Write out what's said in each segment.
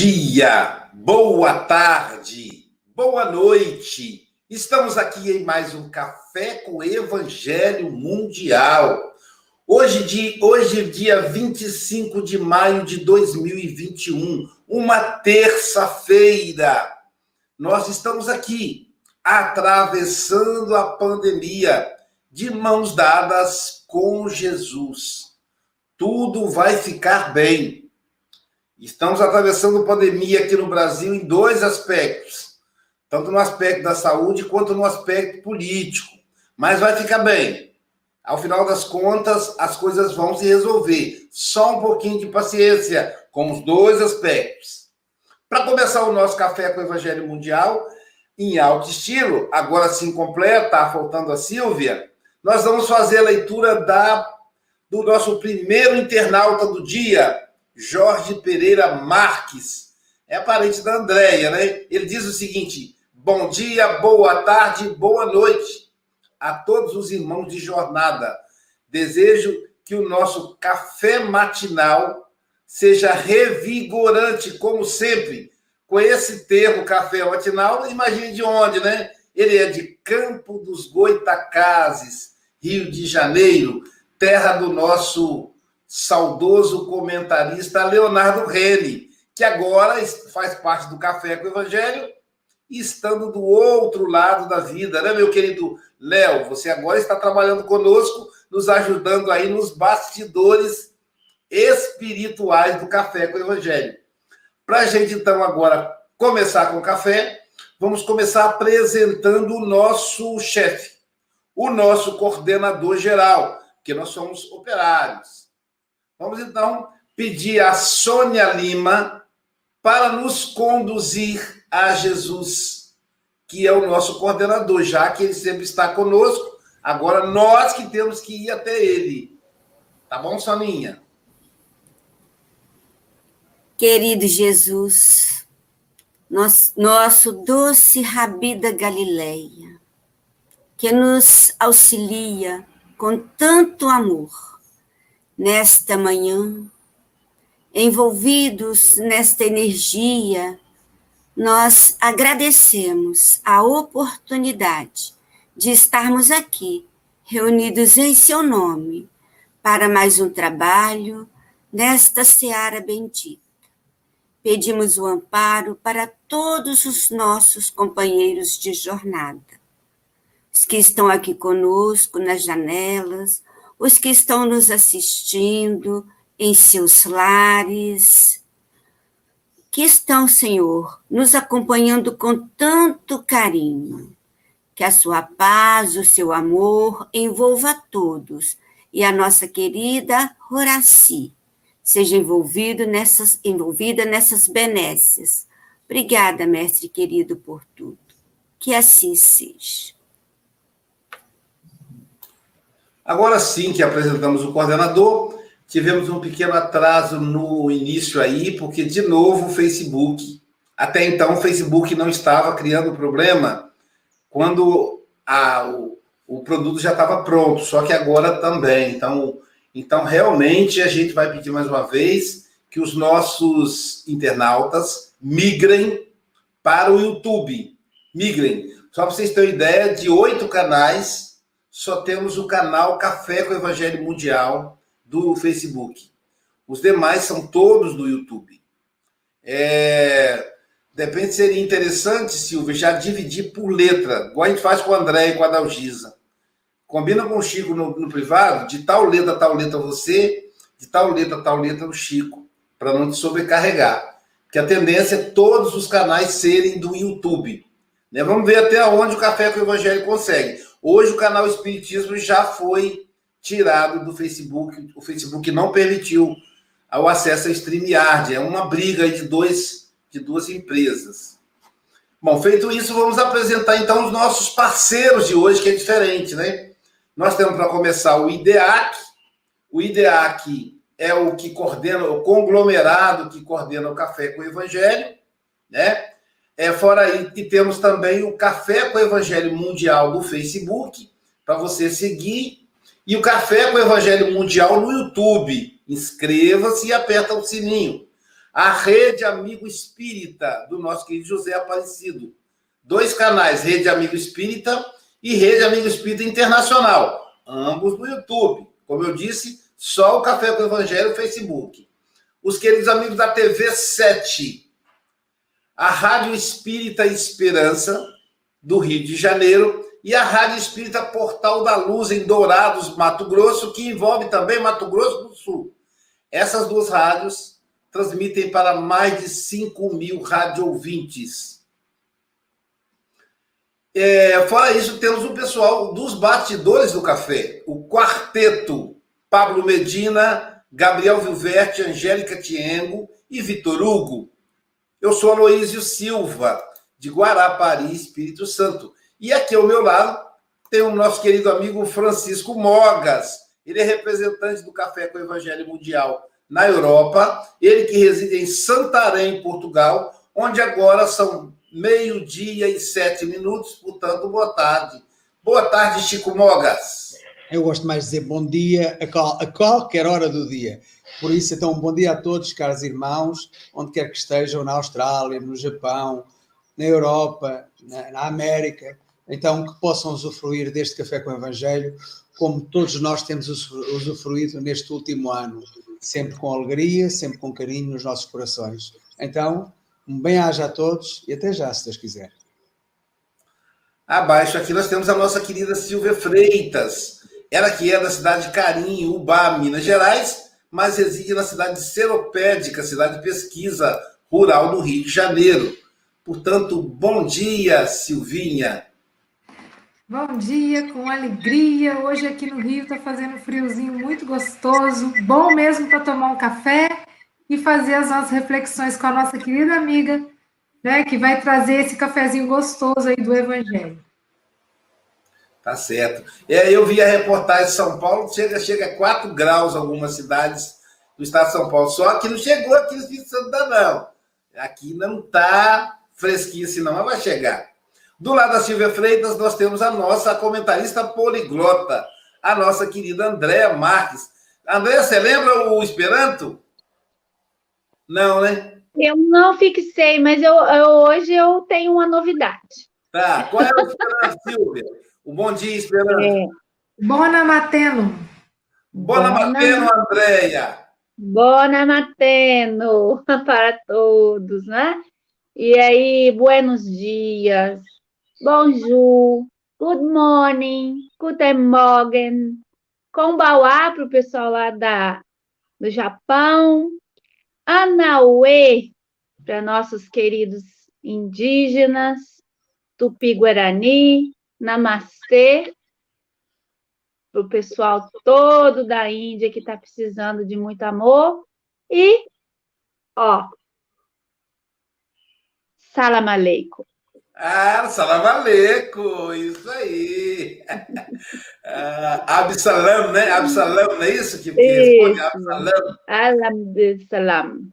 Dia, boa tarde, boa noite. Estamos aqui em mais um Café com Evangelho Mundial. Hoje, de, hoje, dia 25 de maio de 2021, uma terça-feira. Nós estamos aqui atravessando a pandemia de mãos dadas com Jesus. Tudo vai ficar bem Estamos atravessando pandemia aqui no Brasil em dois aspectos, tanto no aspecto da saúde quanto no aspecto político. Mas vai ficar bem. Ao final das contas, as coisas vão se resolver. Só um pouquinho de paciência com os dois aspectos. Para começar o nosso café com o Evangelho Mundial, em alto estilo, agora sim completa, tá faltando a Silvia, nós vamos fazer a leitura da, do nosso primeiro internauta do dia, Jorge Pereira Marques. É parente da Andréia, né? Ele diz o seguinte: bom dia, boa tarde, boa noite a todos os irmãos de jornada. Desejo que o nosso café matinal seja revigorante, como sempre. Com esse termo café matinal, imagine de onde, né? Ele é de Campo dos Goitacazes, Rio de Janeiro, terra do nosso saudoso comentarista Leonardo Rene, que agora faz parte do Café com o Evangelho, estando do outro lado da vida, né, meu querido Léo? Você agora está trabalhando conosco, nos ajudando aí nos bastidores espirituais do Café com o Evangelho. Para a gente, então, agora começar com o café, vamos começar apresentando o nosso chefe, o nosso coordenador geral, porque nós somos operários. Vamos então pedir a Sônia Lima para nos conduzir a Jesus, que é o nosso coordenador, já que ele sempre está conosco. Agora nós que temos que ir até ele. Tá bom, Soninha? Querido Jesus, nosso, doce Rabi da Galileia, que nos auxilia com tanto amor nesta manhã, envolvidos nesta energia, nós agradecemos a oportunidade de estarmos aqui, reunidos em seu nome, para mais um trabalho nesta seara bendita. Pedimos o amparo para todos os nossos companheiros de jornada, os que estão aqui conosco nas janelas, os que estão nos assistindo em seus lares, que estão, Senhor, nos acompanhando com tanto carinho. Que a sua paz, o seu amor envolva todos e a nossa querida Horaci seja envolvido nessas, envolvida nessas benesses. Obrigada, mestre querido, por tudo. Que assim seja. Agora sim que apresentamos o coordenador, tivemos um pequeno atraso no início aí, porque de novo o Facebook, até então o Facebook não estava criando problema quando a, o, o produto já estava pronto, só que agora também. Então, então realmente a gente vai pedir mais uma vez que os nossos internautas migrem para o YouTube. Migrem. Só para vocês terem ideia, de oito canais, só temos o canal Café com Evangelho Mundial do Facebook. Os demais são todos do YouTube. É... De repente seria interessante, Silvia, já dividir por letra, igual a gente faz com o André e com a Dalgisa. Combina com o Chico no, no privado, de tal letra, tal letra você, de tal letra, tal letra o Chico, para não te sobrecarregar. Porque a tendência é todos os canais serem do YouTube. Né? Vamos ver até onde o Café com o Evangelho consegue. Hoje o canal Espiritismo já foi tirado do Facebook. O Facebook não permitiu o acesso a StreamYard. É uma briga de, dois, de duas empresas. Bom, feito isso, vamos apresentar então os nossos parceiros de hoje, que é diferente, né? Nós temos para começar o IDEAC. O IDEAC é o que coordena, o conglomerado que coordena o Café com o Evangelho, né? É, fora aí, e temos também o Café com o Evangelho Mundial do Facebook, para você seguir, e o Café com o Evangelho Mundial no YouTube. Inscreva-se e aperta o sininho. a Rede Amigo Espírita, do nosso querido José Aparecido. Dois canais, Rede Amigo Espírita e Rede Amigo Espírita Internacional, ambos no YouTube. Como eu disse, só o Café com o Evangelho no Facebook. Os queridos amigos da TV 7, a Rádio Espírita Esperança, do Rio de Janeiro, e a Rádio Espírita Portal da Luz, em Dourados, Mato Grosso, que envolve também Mato Grosso do Sul. Essas duas rádios transmitem para mais de 5 mil rádio-ouvintes. É, fora isso, temos o pessoal dos bastidores do café, o quarteto Pablo Medina, Gabriel Vilverte, Angélica Tiengo e Vitor Hugo. Eu sou Aloísio Silva, de Guarapari, Espírito Santo. E aqui ao meu lado tem o nosso querido amigo Francisco Mogas. Ele é representante do Café com o Evangelho Mundial na Europa. Ele que reside em Santarém, Portugal, onde agora são meio-dia e sete minutos, portanto, boa tarde. Boa tarde, Chico Mogas. Eu gosto mais de dizer bom dia a, qual, a qualquer hora do dia. Por isso, então, bom dia a todos, caros irmãos, onde quer que estejam, na Austrália, no Japão, na Europa, na, na América, então que possam usufruir deste café com o Evangelho, como todos nós temos usufruído neste último ano, sempre com alegria, sempre com carinho nos nossos corações. Então, um bem-aja a todos e até já, se Deus quiser. Abaixo aqui nós temos a nossa querida Silvia Freitas, ela que é da cidade de Carim, Ubá, Minas Gerais, mas reside na cidade de Seropédica, cidade de pesquisa rural do Rio de Janeiro. Portanto, bom dia, Silvinha. Bom dia, com alegria. Hoje aqui no Rio está fazendo um friozinho muito gostoso, bom mesmo para tomar um café e fazer as nossas reflexões com a nossa querida amiga, né, que vai trazer esse cafezinho gostoso aí do Evangelho. Tá certo. É, eu vi a reportagem de São Paulo, chega, chega a 4 graus em algumas cidades do estado de São Paulo, só que não chegou aqui no Espírito Santo, não. Aqui não está fresquinho assim não, mas vai chegar. Do lado da Silvia Freitas, nós temos a nossa comentarista poliglota, a nossa querida Andréa Marques. Andréa, você lembra o Esperanto? Não, né? Eu não fixei, mas eu, eu, hoje eu tenho uma novidade. Tá, qual é o Esperanto, Silvia? O bom dia, Esperanto. É. Bona Mateno. Bona, Bona Mateno, Andréia. Bona Mateno para todos, né? E aí, buenos dias, bonjour, good morning, guten morgen, konbawa para o pessoal lá da, do Japão, Anaue para nossos queridos indígenas, Tupi-Guarani, Namastê para o pessoal todo da Índia que está precisando de muito amor. E, ó, Salam aleikum. Ah, salam aleikum, isso aí. Ah, Absalam, né? Absalam, não é isso que, responde? Absalam. Salam.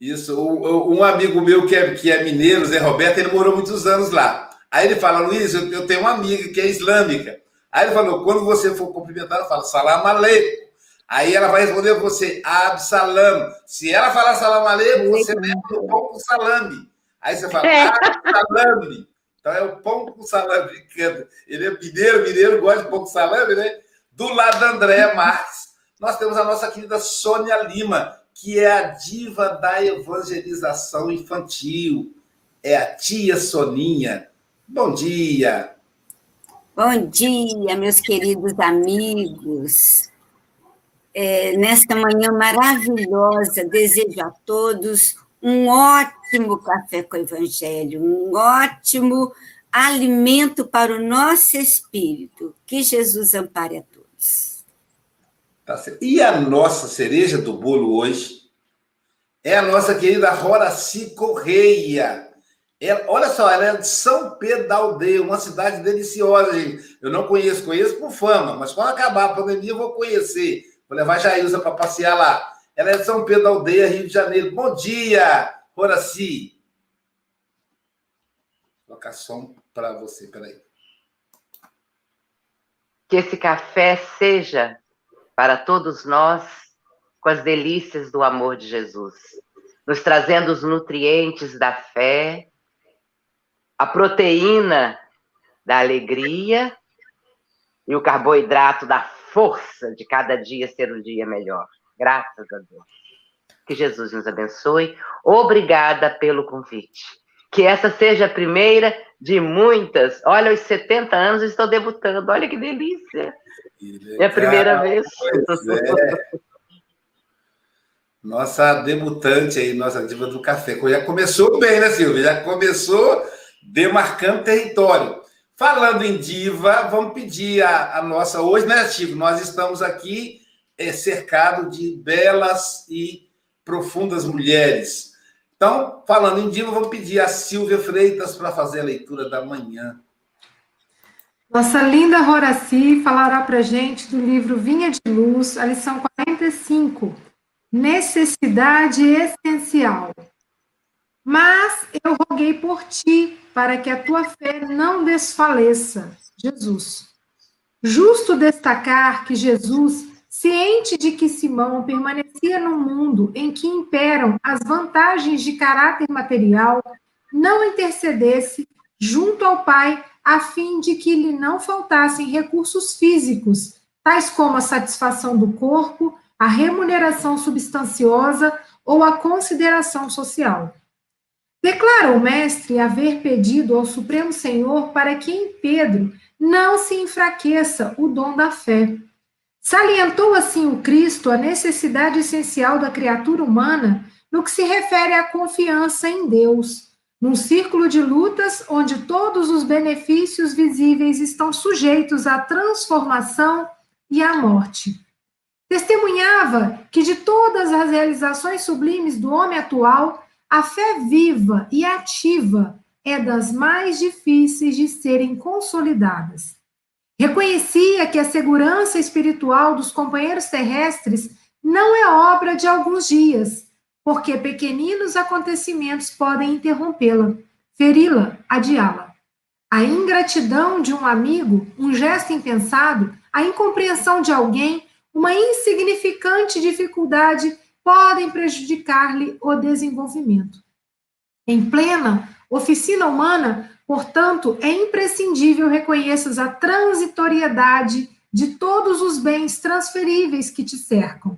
Isso, um amigo meu que é, que é mineiro, Zé Roberto, ele morou muitos anos lá. Aí ele fala, Luiz, eu, eu tenho uma amiga que é islâmica. Aí ele falou, quando você for cumprimentar, fala salam aleikum. Aí ela vai responder você, Absalam. Se ela falar salam aleikum, você lembra do pão com salame. Aí você fala, é. ah, salame. Então é o pão com salame. Ele é mineiro, mineiro gosta de pão com salame, né? Do lado da Andréa Marques, nós temos a nossa querida Sônia Lima, que é a diva da evangelização infantil. É a tia Soninha. Bom dia. Bom dia, meus queridos amigos. É, nesta manhã maravilhosa, desejo a todos um ótimo café com o Evangelho, um ótimo alimento para o nosso espírito. Que Jesus ampare a todos. Tá e a nossa cereja do bolo hoje é a nossa querida Horaci Correia. Ela, olha só, ela é de São Pedro da Aldeia, uma cidade deliciosa, gente. Eu não conheço, conheço por fama, mas quando acabar a pandemia eu vou conhecer. Vou levar a Jailza para passear lá. Ela é de São Pedro da Aldeia, Rio de Janeiro. Bom dia, Horaci. Vou colocar som para você, peraí. Que esse café seja para todos nós com as delícias do amor de Jesus. nos trazendo os nutrientes da fé, a proteína da alegria e o carboidrato da força de cada dia ser um dia melhor. Graças a Deus. Que Jesus nos abençoe. Obrigada pelo convite. Que essa seja a primeira de muitas. Olha, aos 70 anos estou debutando. Olha que delícia. É a primeira vez. É. Nossa debutante aí, nossa diva do café. Já começou bem, né, Silvia? Já começou demarcando território. Falando em diva, vamos pedir a, a nossa. Hoje, né, Chico? Nós estamos aqui é, cercado de belas e profundas mulheres. Então, falando em diva, vamos pedir a Silvia Freitas para fazer a leitura da manhã. Nossa linda Horaci falará para gente do livro Vinha de Luz, a lição 45, Necessidade Essencial. Mas eu roguei por ti, para que a tua fé não desfaleça. Jesus. Justo destacar que Jesus, ciente de que Simão permanecia no mundo em que imperam as vantagens de caráter material, não intercedesse junto ao Pai a fim de que lhe não faltassem recursos físicos, tais como a satisfação do corpo, a remuneração substanciosa ou a consideração social. Declara o mestre haver pedido ao Supremo Senhor para que em Pedro não se enfraqueça o dom da fé. Salientou assim o Cristo a necessidade essencial da criatura humana no que se refere à confiança em Deus, num círculo de lutas onde todos os benefícios visíveis estão sujeitos à transformação e à morte. Testemunhava que de todas as realizações sublimes do homem atual, a fé viva e ativa é das mais difíceis de serem consolidadas. Reconhecia que a segurança espiritual dos companheiros terrestres não é obra de alguns dias, porque pequeninos acontecimentos podem interrompê-la, feri-la, adiá-la. A ingratidão de um amigo, um gesto impensado, a incompreensão de alguém, uma insignificante dificuldade podem prejudicar-lhe o desenvolvimento. Em plena oficina humana, portanto, é imprescindível reconheças a transitoriedade de todos os bens transferíveis que te cercam.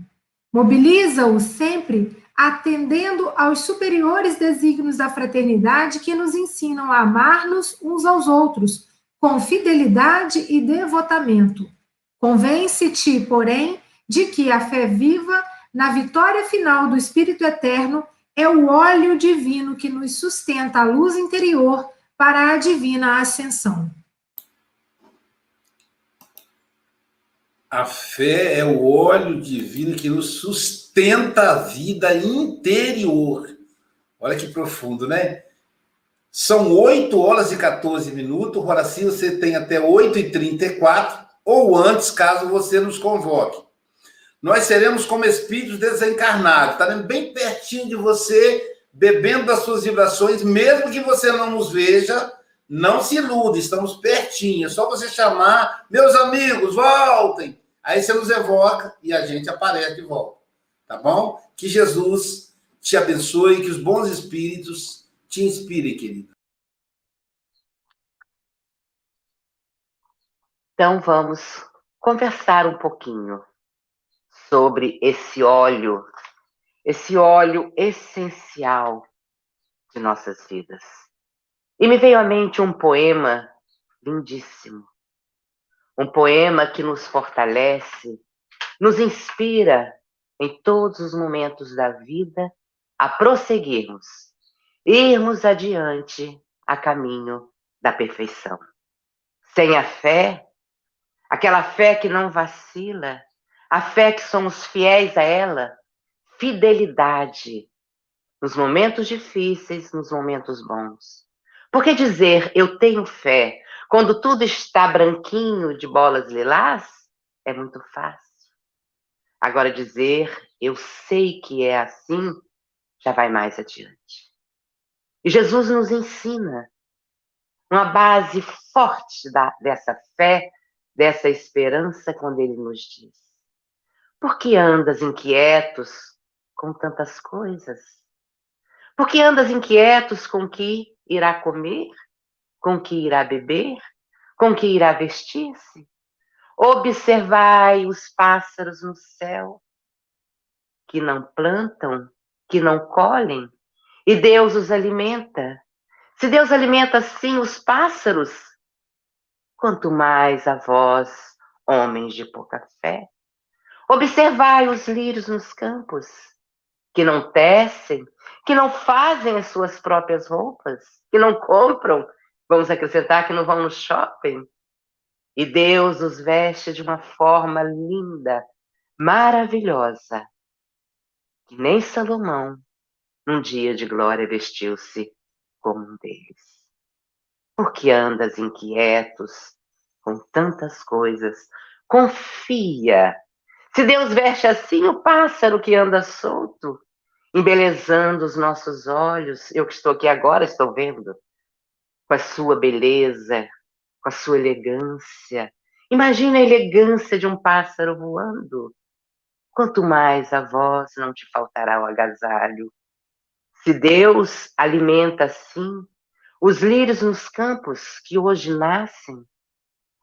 Mobiliza-os sempre atendendo aos superiores desígnios da fraternidade que nos ensinam a amar-nos uns aos outros com fidelidade e devotamento. Convence-te, porém, de que a fé viva na vitória final do Espírito Eterno, é o óleo divino que nos sustenta a luz interior para a divina ascensão. A fé é o óleo divino que nos sustenta a vida interior. Olha que profundo, né? São 8 horas e 14 minutos. Horaci, você tem até 8 e 34 ou antes, caso você nos convoque nós seremos como espíritos desencarnados, estaremos bem pertinho de você, bebendo das suas vibrações, mesmo que você não nos veja, não se ilude, estamos pertinho. É só você chamar, meus amigos, voltem. Aí você nos evoca e a gente aparece de volta. Tá bom? Que Jesus te abençoe, que os bons espíritos te inspirem, querido. Então vamos conversar um pouquinho sobre esse óleo, esse óleo essencial de nossas vidas. E me veio à mente um poema lindíssimo. Um poema que nos fortalece, nos inspira em todos os momentos da vida a prosseguirmos, irmos adiante a caminho da perfeição. Sem a fé, aquela fé que não vacila, a fé que somos fiéis a ela, fidelidade nos momentos difíceis, nos momentos bons. Porque dizer eu tenho fé quando tudo está branquinho de bolas lilás é muito fácil. Agora dizer eu sei que é assim já vai mais adiante. E Jesus nos ensina uma base forte da, dessa fé, dessa esperança, quando ele nos diz: por que andas inquietos com tantas coisas? Por que andas inquietos com que irá comer? Com que irá beber? Com que irá vestir-se? Observai os pássaros no céu, que não plantam, que não colhem, e Deus os alimenta. Se Deus alimenta assim os pássaros, quanto mais a vós, homens de pouca fé. Observai os lírios nos campos, que não tecem, que não fazem as suas próprias roupas, que não compram, vamos acrescentar que não vão no shopping. E Deus os veste de uma forma linda, maravilhosa, que nem Salomão, num dia de glória, vestiu-se como um deles. Por que andas inquietos com tantas coisas? Confia. Se Deus veste assim o pássaro que anda solto, embelezando os nossos olhos, eu que estou aqui agora estou vendo, com a sua beleza, com a sua elegância. Imagina a elegância de um pássaro voando. Quanto mais a voz não te faltará o agasalho. Se Deus alimenta assim os lírios nos campos que hoje nascem,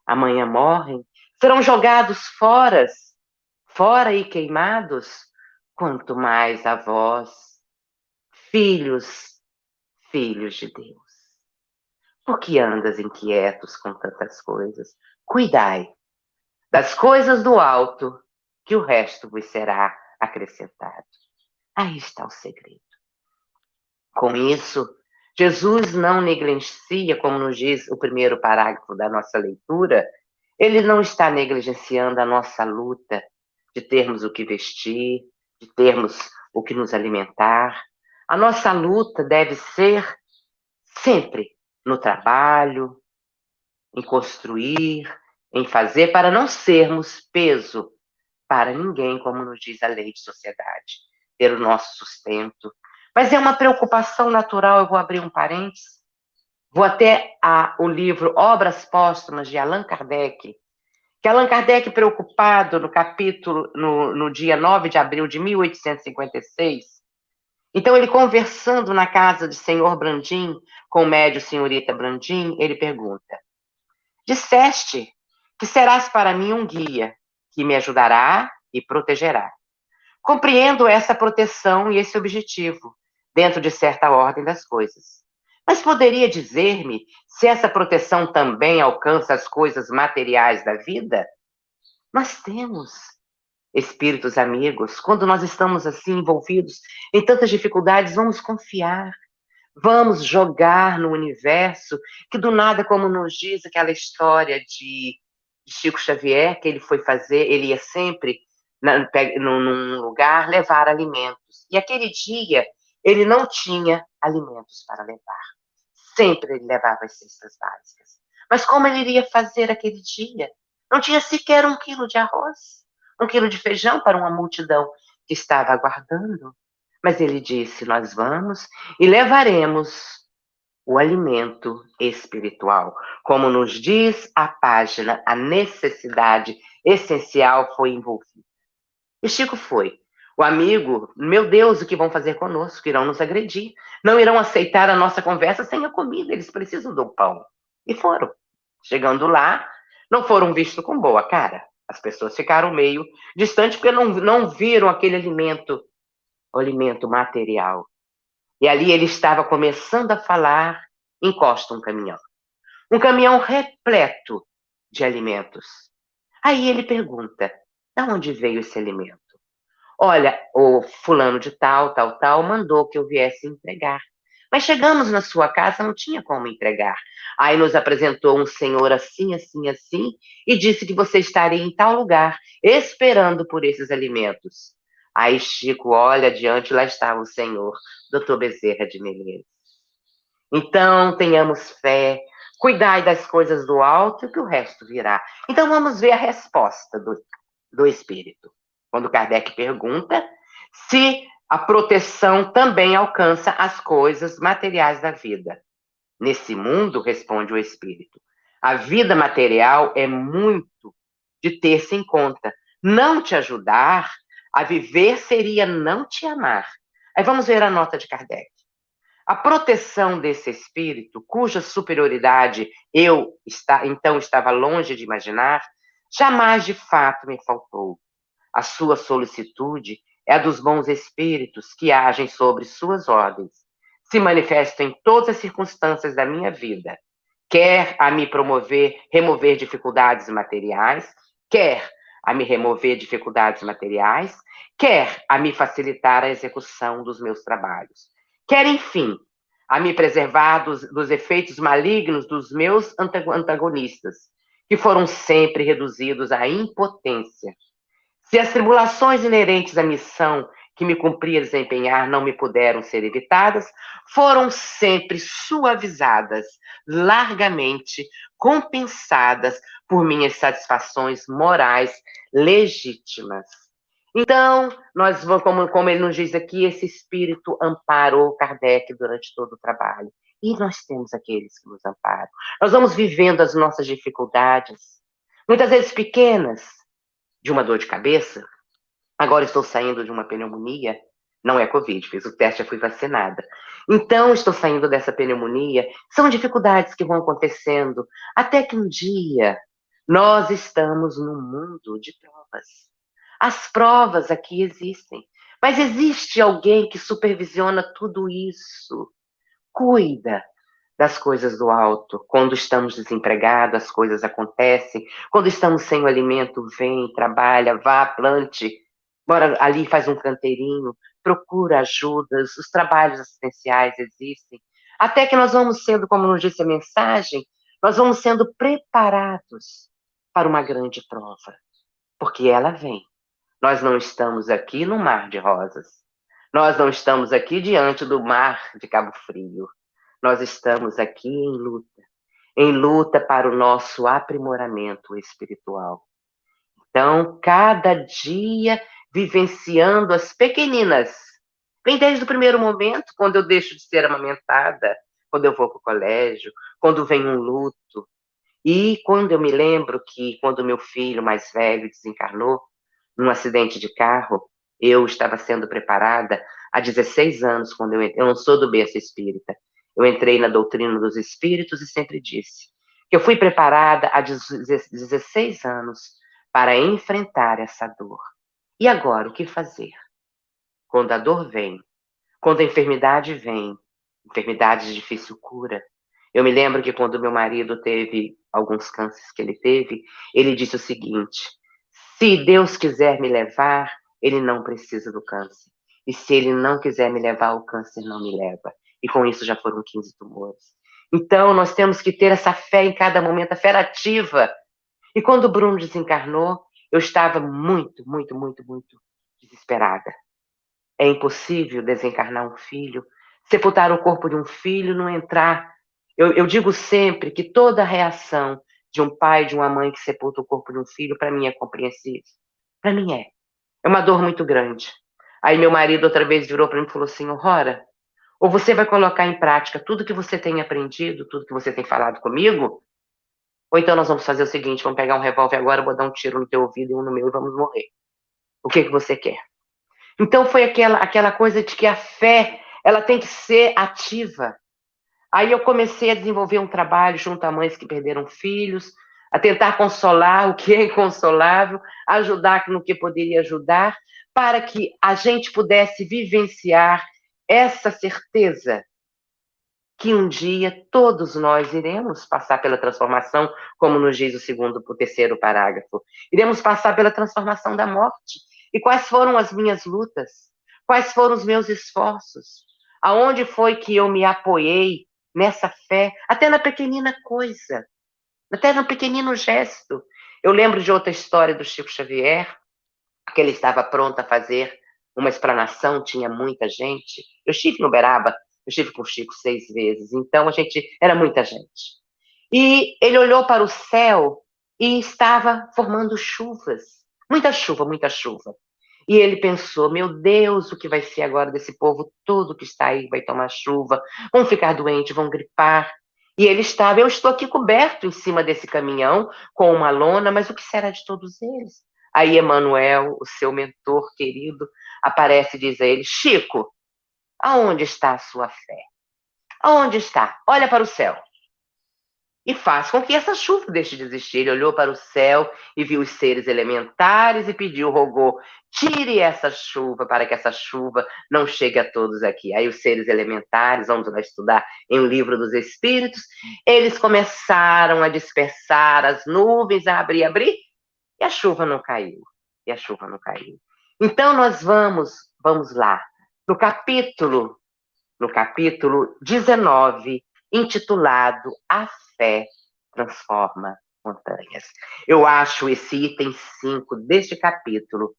amanhã morrem, serão jogados fora, fora e queimados, quanto mais a vós, filhos, filhos de Deus. Por que andas inquietos com tantas coisas? Cuidai das coisas do alto, que o resto vos será acrescentado. Aí está o segredo. Com isso, Jesus não negligencia, como nos diz o primeiro parágrafo da nossa leitura, ele não está negligenciando a nossa luta de termos o que vestir, de termos o que nos alimentar. A nossa luta deve ser sempre no trabalho, em construir, em fazer, para não sermos peso para ninguém, como nos diz a lei de sociedade, ter o nosso sustento, mas é uma preocupação natural, eu vou abrir um parênteses, vou até a, o livro Obras Póstumas de Allan Kardec, que Allan Kardec, preocupado no capítulo, no, no dia 9 de abril de 1856, então ele conversando na casa de senhor Brandim, com o médio senhorita Brandim, ele pergunta, disseste que serás para mim um guia, que me ajudará e protegerá. Compreendo essa proteção e esse objetivo, dentro de certa ordem das coisas. Mas poderia dizer-me se essa proteção também alcança as coisas materiais da vida? Nós temos espíritos amigos, quando nós estamos assim envolvidos em tantas dificuldades, vamos confiar, vamos jogar no universo, que do nada, como nos diz aquela história de Chico Xavier, que ele foi fazer, ele ia sempre num lugar levar alimentos. E aquele dia ele não tinha alimentos para levar. Sempre ele levava as cestas básicas. Mas como ele iria fazer aquele dia? Não tinha sequer um quilo de arroz, um quilo de feijão para uma multidão que estava aguardando. Mas ele disse: Nós vamos e levaremos o alimento espiritual. Como nos diz a página, a necessidade essencial foi envolvida. E Chico foi. O amigo, meu Deus, o que vão fazer conosco? Irão nos agredir. Não irão aceitar a nossa conversa sem a comida, eles precisam do pão. E foram. Chegando lá, não foram vistos com boa cara. As pessoas ficaram meio distantes porque não, não viram aquele alimento, alimento material. E ali ele estava começando a falar, encosta um caminhão. Um caminhão repleto de alimentos. Aí ele pergunta: de onde veio esse alimento? Olha, o fulano de tal, tal, tal, mandou que eu viesse entregar. Mas chegamos na sua casa, não tinha como entregar. Aí nos apresentou um senhor assim, assim, assim, e disse que você estaria em tal lugar, esperando por esses alimentos. Aí Chico olha adiante, lá estava o senhor, doutor Bezerra de Menezes. Então, tenhamos fé, cuidai das coisas do alto, que o resto virá. Então, vamos ver a resposta do, do Espírito quando Kardec pergunta se a proteção também alcança as coisas materiais da vida. Nesse mundo, responde o espírito, a vida material é muito de ter-se em conta. Não te ajudar a viver seria não te amar. Aí vamos ver a nota de Kardec. a proteção desse espírito, cuja superioridade eu está, então estava longe de imaginar, jamais de fato me faltou. A sua solicitude é a dos bons espíritos que agem sobre suas ordens, se manifestam em todas as circunstâncias da minha vida, quer a me promover, remover dificuldades materiais, quer a me remover dificuldades materiais, quer a me facilitar a execução dos meus trabalhos quer, enfim, a me preservar dos, dos efeitos malignos dos meus antagonistas, que foram sempre reduzidos à impotência. Se as tribulações inerentes à missão que me cumpria desempenhar não me puderam ser evitadas, foram sempre suavizadas, largamente compensadas por minhas satisfações morais legítimas. Então, nós vamos, como, como ele nos diz aqui, esse espírito amparou Kardec durante todo o trabalho. E nós temos aqueles que nos amparam. Nós vamos vivendo as nossas dificuldades, muitas vezes pequenas, de uma dor de cabeça. Agora estou saindo de uma pneumonia, não é Covid, fiz o teste, já fui vacinada. Então, estou saindo dessa pneumonia. São dificuldades que vão acontecendo, até que um dia nós estamos num mundo de provas. As provas aqui existem, mas existe alguém que supervisiona tudo isso, cuida das coisas do alto. Quando estamos desempregados, as coisas acontecem. Quando estamos sem o alimento, vem, trabalha, vá, plante. Bora ali, faz um canteirinho, procura ajudas, os trabalhos assistenciais existem. Até que nós vamos sendo, como nos disse a mensagem, nós vamos sendo preparados para uma grande prova, porque ela vem. Nós não estamos aqui no mar de rosas. Nós não estamos aqui diante do mar de Cabo Frio. Nós estamos aqui em luta, em luta para o nosso aprimoramento espiritual. Então, cada dia vivenciando as pequeninas. Vem desde o primeiro momento, quando eu deixo de ser amamentada, quando eu vou para o colégio, quando vem um luto. E quando eu me lembro que, quando meu filho mais velho desencarnou, num acidente de carro, eu estava sendo preparada há 16 anos, quando eu. Eu não sou do berço espírita. Eu entrei na doutrina dos espíritos e sempre disse que eu fui preparada há 16 anos para enfrentar essa dor. E agora, o que fazer? Quando a dor vem, quando a enfermidade vem, enfermidade de difícil cura. Eu me lembro que quando meu marido teve alguns cânceres que ele teve, ele disse o seguinte: se Deus quiser me levar, ele não precisa do câncer. E se ele não quiser me levar, o câncer não me leva. E com isso já foram 15 tumores. Então, nós temos que ter essa fé em cada momento, a fé ativa. E quando o Bruno desencarnou, eu estava muito, muito, muito, muito desesperada. É impossível desencarnar um filho, sepultar o corpo de um filho, não entrar. Eu, eu digo sempre que toda reação de um pai, de uma mãe que sepulta o corpo de um filho, para mim é compreensível. Para mim é. É uma dor muito grande. Aí meu marido outra vez virou para mim e falou assim: Rora, ou você vai colocar em prática tudo que você tem aprendido, tudo que você tem falado comigo, ou então nós vamos fazer o seguinte: vamos pegar um revólver agora, vou dar um tiro no teu ouvido e um no meu e vamos morrer. O que, que você quer? Então foi aquela, aquela coisa de que a fé ela tem que ser ativa. Aí eu comecei a desenvolver um trabalho junto a mães que perderam filhos, a tentar consolar o que é inconsolável, ajudar no que poderia ajudar, para que a gente pudesse vivenciar essa certeza que um dia todos nós iremos passar pela transformação, como nos diz o segundo, o terceiro parágrafo. Iremos passar pela transformação da morte. E quais foram as minhas lutas? Quais foram os meus esforços? Aonde foi que eu me apoiei nessa fé, até na pequenina coisa, até no pequenino gesto. Eu lembro de outra história do Chico Xavier, que ele estava pronto a fazer uma explanação, tinha muita gente. Eu estive no Beraba, eu estive com o Chico seis vezes, então a gente, era muita gente. E ele olhou para o céu e estava formando chuvas, muita chuva, muita chuva. E ele pensou: meu Deus, o que vai ser agora desse povo todo que está aí, vai tomar chuva, vão ficar doentes, vão gripar. E ele estava, eu estou aqui coberto em cima desse caminhão com uma lona, mas o que será de todos eles? Aí Emanuel, o seu mentor querido, aparece e diz a ele: Chico, aonde está a sua fé? Aonde está? Olha para o céu e faz com que essa chuva deixe de existir. Ele olhou para o céu e viu os seres elementares e pediu, rogou: tire essa chuva para que essa chuva não chegue a todos aqui. Aí os seres elementares, vamos lá estudar em o livro dos Espíritos, eles começaram a dispersar as nuvens, a abrir, abrir, e a chuva não caiu. E a chuva não caiu. Então nós vamos, vamos lá, no capítulo, no capítulo 19, intitulado A Fé Transforma Montanhas. Eu acho esse item 5 deste capítulo,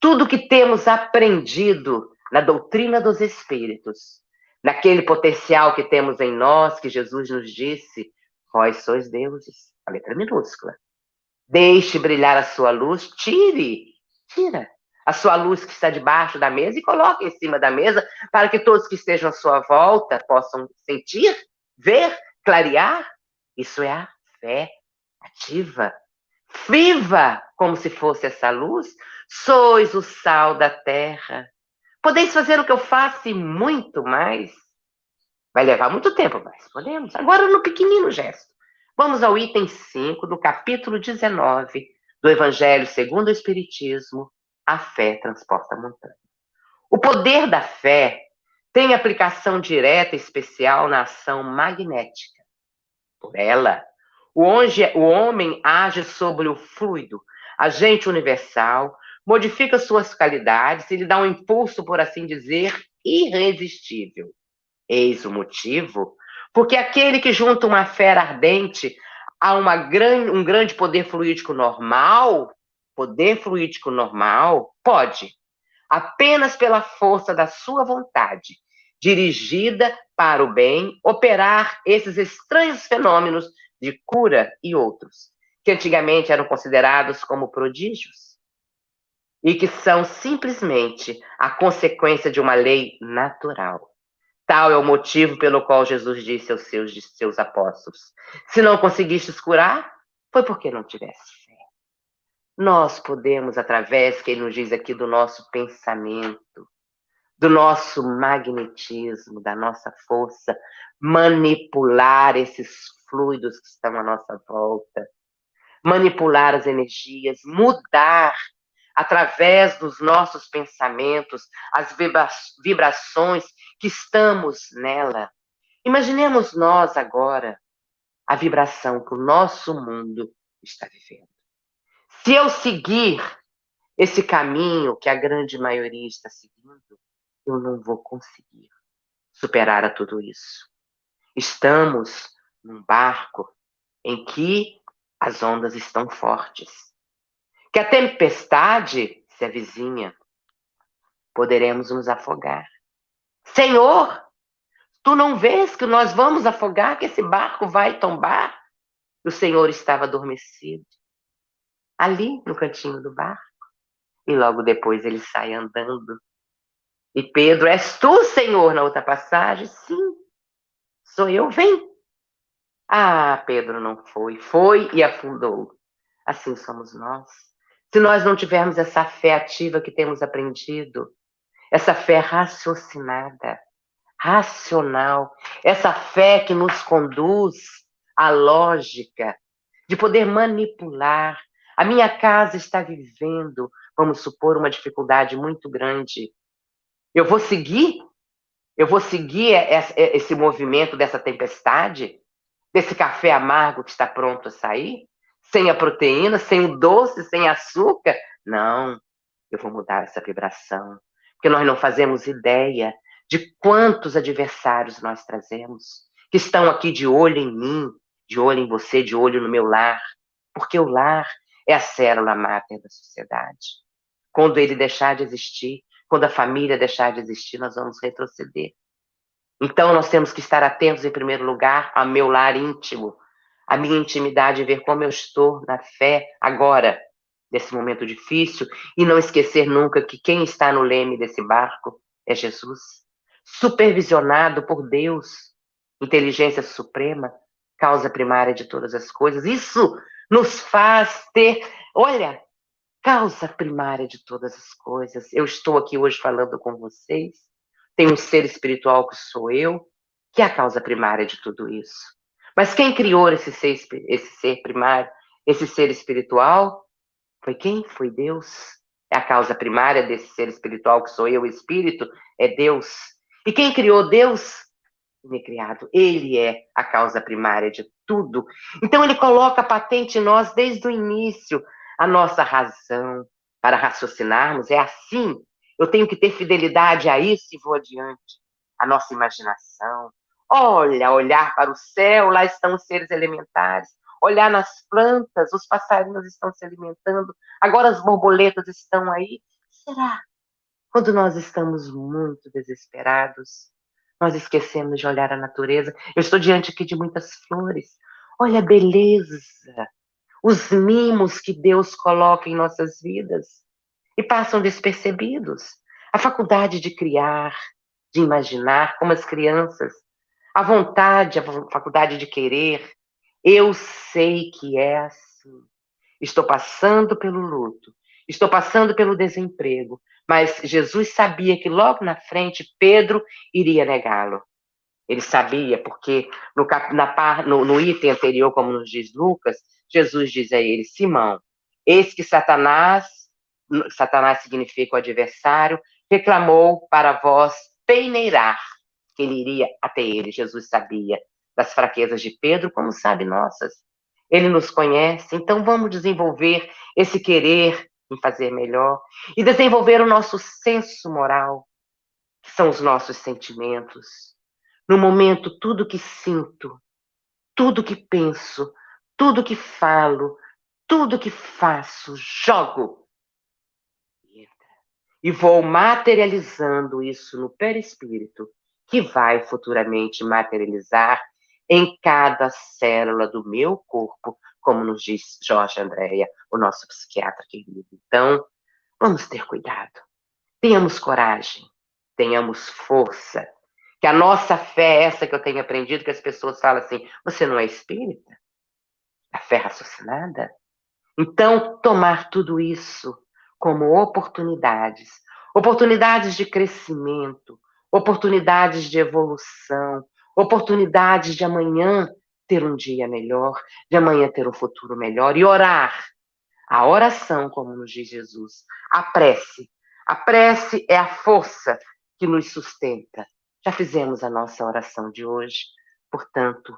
tudo que temos aprendido na doutrina dos Espíritos, naquele potencial que temos em nós, que Jesus nos disse, vós sois deuses, a letra minúscula. Deixe brilhar a sua luz, tire, tira a sua luz que está debaixo da mesa e coloque em cima da mesa para que todos que estejam à sua volta possam sentir ver, clarear, isso é a fé ativa. Viva como se fosse essa luz, sois o sal da terra. Podeis fazer o que eu faço e muito mais. Vai levar muito tempo, mas podemos. Agora, no pequenino gesto. Vamos ao item 5 do capítulo 19 do Evangelho segundo o Espiritismo. A fé transporta a montanha. O poder da fé tem aplicação direta e especial na ação magnética. Por ela, o, o homem age sobre o fluido, agente universal, modifica suas qualidades e lhe dá um impulso, por assim dizer, irresistível. Eis o motivo porque aquele que junta uma fera ardente a uma gran, um grande poder fluídico normal, poder fluídico normal, pode, apenas pela força da sua vontade, dirigida para o bem, operar esses estranhos fenômenos de cura e outros, que antigamente eram considerados como prodígios, e que são simplesmente a consequência de uma lei natural. Tal é o motivo pelo qual Jesus disse aos seus, seus apóstolos: Se não conseguistes curar, foi porque não tivesse fé. Nós podemos, através, que ele nos diz aqui, do nosso pensamento, do nosso magnetismo, da nossa força, manipular esses fluidos que estão à nossa volta, manipular as energias, mudar através dos nossos pensamentos as vibrações que estamos nela. Imaginemos nós agora a vibração que o nosso mundo está vivendo. Se eu seguir esse caminho que a grande maioria está seguindo, eu não vou conseguir superar a tudo isso. Estamos num barco em que as ondas estão fortes, que a tempestade se avizinha, poderemos nos afogar. Senhor, tu não vês que nós vamos afogar, que esse barco vai tombar? O Senhor estava adormecido, ali no cantinho do barco, e logo depois ele sai andando e Pedro, és tu, Senhor, na outra passagem? Sim, sou eu, vem. Ah, Pedro não foi, foi e afundou. Assim somos nós. Se nós não tivermos essa fé ativa que temos aprendido, essa fé raciocinada, racional, essa fé que nos conduz à lógica, de poder manipular. A minha casa está vivendo, vamos supor, uma dificuldade muito grande eu vou seguir? Eu vou seguir esse movimento dessa tempestade? Desse café amargo que está pronto a sair? Sem a proteína, sem o doce, sem açúcar? Não, eu vou mudar essa vibração. Porque nós não fazemos ideia de quantos adversários nós trazemos, que estão aqui de olho em mim, de olho em você, de olho no meu lar. Porque o lar é a célula máter da sociedade. Quando ele deixar de existir, quando a família deixar de existir, nós vamos retroceder. Então, nós temos que estar atentos, em primeiro lugar, ao meu lar íntimo, à minha intimidade, ver como eu estou na fé agora, nesse momento difícil, e não esquecer nunca que quem está no leme desse barco é Jesus, supervisionado por Deus, inteligência suprema, causa primária de todas as coisas. Isso nos faz ter, olha, causa primária de todas as coisas. Eu estou aqui hoje falando com vocês. Tem um ser espiritual que sou eu, que é a causa primária de tudo isso. Mas quem criou esse ser, esse ser primário, esse ser espiritual? Foi quem? Foi Deus. É a causa primária desse ser espiritual que sou eu, o espírito, é Deus. E quem criou Deus? me criado. Ele é a causa primária de tudo. Então ele coloca patente em nós desde o início a nossa razão para raciocinarmos. É assim. Eu tenho que ter fidelidade a isso e vou adiante. A nossa imaginação. Olha, olhar para o céu, lá estão os seres elementares. Olhar nas plantas, os passarinhos estão se alimentando. Agora as borboletas estão aí. Será? Quando nós estamos muito desesperados, nós esquecemos de olhar a natureza. Eu estou diante aqui de muitas flores. Olha a beleza, os mimos que Deus coloca em nossas vidas e passam despercebidos. A faculdade de criar, de imaginar, como as crianças, a vontade, a faculdade de querer. Eu sei que é assim. Estou passando pelo luto, estou passando pelo desemprego, mas Jesus sabia que logo na frente Pedro iria negá-lo. Ele sabia, porque no, na, no, no item anterior, como nos diz Lucas, Jesus diz a ele: Simão, eis que Satanás, Satanás significa o adversário, reclamou para vós peneirar, que ele iria até ele. Jesus sabia das fraquezas de Pedro, como sabe nossas. Ele nos conhece, então vamos desenvolver esse querer em fazer melhor e desenvolver o nosso senso moral, que são os nossos sentimentos. No momento, tudo que sinto, tudo que penso, tudo que falo, tudo que faço, jogo. E vou materializando isso no perispírito, que vai futuramente materializar em cada célula do meu corpo, como nos diz Jorge Andréia, o nosso psiquiatra querido. Então, vamos ter cuidado. Tenhamos coragem, tenhamos força. Que a nossa fé é essa que eu tenho aprendido, que as pessoas falam assim: você não é espírita? A fé raciocinada? Então, tomar tudo isso como oportunidades oportunidades de crescimento, oportunidades de evolução, oportunidades de amanhã ter um dia melhor, de amanhã ter um futuro melhor e orar. A oração, como nos diz Jesus, a prece. A prece é a força que nos sustenta. Já fizemos a nossa oração de hoje, portanto,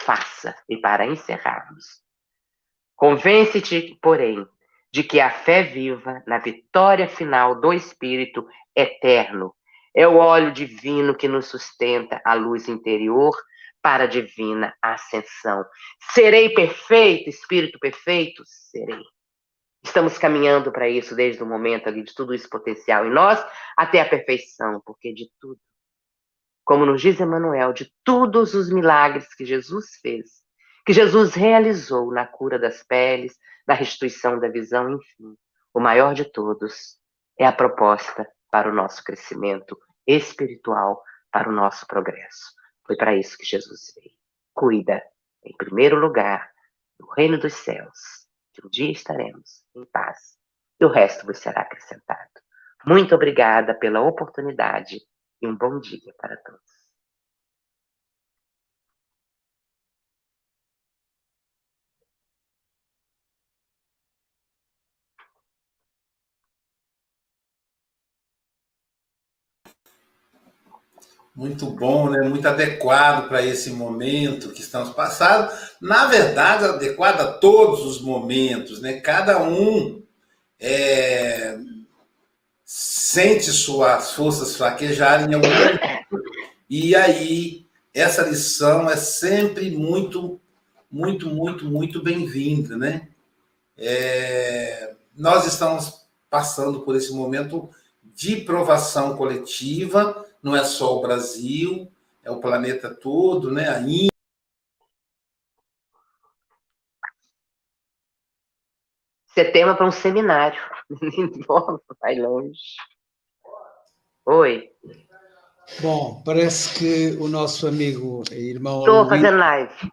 faça. E para encerrarmos, convence-te, porém, de que a fé viva na vitória final do Espírito eterno é o óleo divino que nos sustenta a luz interior para a divina ascensão. Serei perfeito, espírito perfeito? Serei. Estamos caminhando para isso desde o momento ali de tudo isso potencial em nós até a perfeição, porque de tudo, como nos diz Emmanuel, de todos os milagres que Jesus fez, que Jesus realizou na cura das peles, da restituição da visão, enfim, o maior de todos é a proposta para o nosso crescimento espiritual, para o nosso progresso. Foi para isso que Jesus veio. Cuida, em primeiro lugar, do reino dos céus, que um dia estaremos em paz e o resto vos será acrescentado. Muito obrigada pela oportunidade e um bom dia para todos. Muito bom, né? Muito adequado para esse momento que estamos passando. Na verdade, adequado a todos os momentos, né? Cada um é, sente suas forças fraquejarem em algum momento. E aí, essa lição é sempre muito, muito, muito, muito bem-vinda, né? É, nós estamos passando por esse momento de provação coletiva não é só o Brasil, é o planeta todo, né? A Índia. Isso é tema para um seminário. vai longe. Oi. Bom, parece que o nosso amigo e irmão. Estou fazendo live.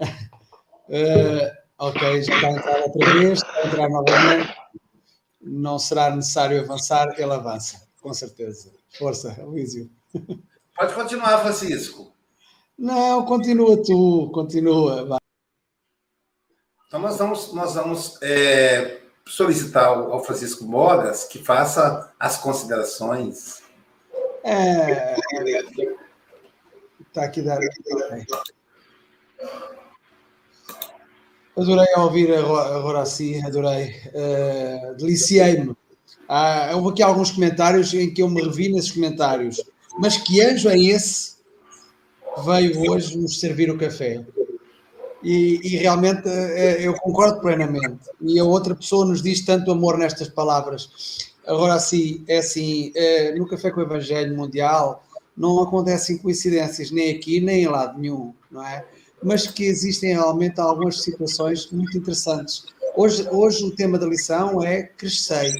uh, ok, já está a entrar outra vez, está a entrar novamente. Não será necessário avançar, ele avança, com certeza. Força, Elísio. Pode continuar, Francisco. Não, continua tu, continua. Vai. Então, nós vamos, nós vamos é, solicitar ao Francisco Mogas que faça as considerações. É. Está aqui dar. Adorei ouvir a Horaci, adorei. Uh, Deliciei-me. Ah, houve aqui alguns comentários em que eu me revi nesses comentários. Mas que anjo é esse que veio hoje nos servir o café? E, e, realmente eh, eu concordo plenamente. E a outra pessoa nos diz tanto amor nestas palavras. Agora, assim, é assim: é, no Café com o Evangelho Mundial não acontecem coincidências, nem aqui, nem em lado nenhum, não é? Mas que existem realmente algumas situações muito interessantes. Hoje, hoje o tema da lição é crescer.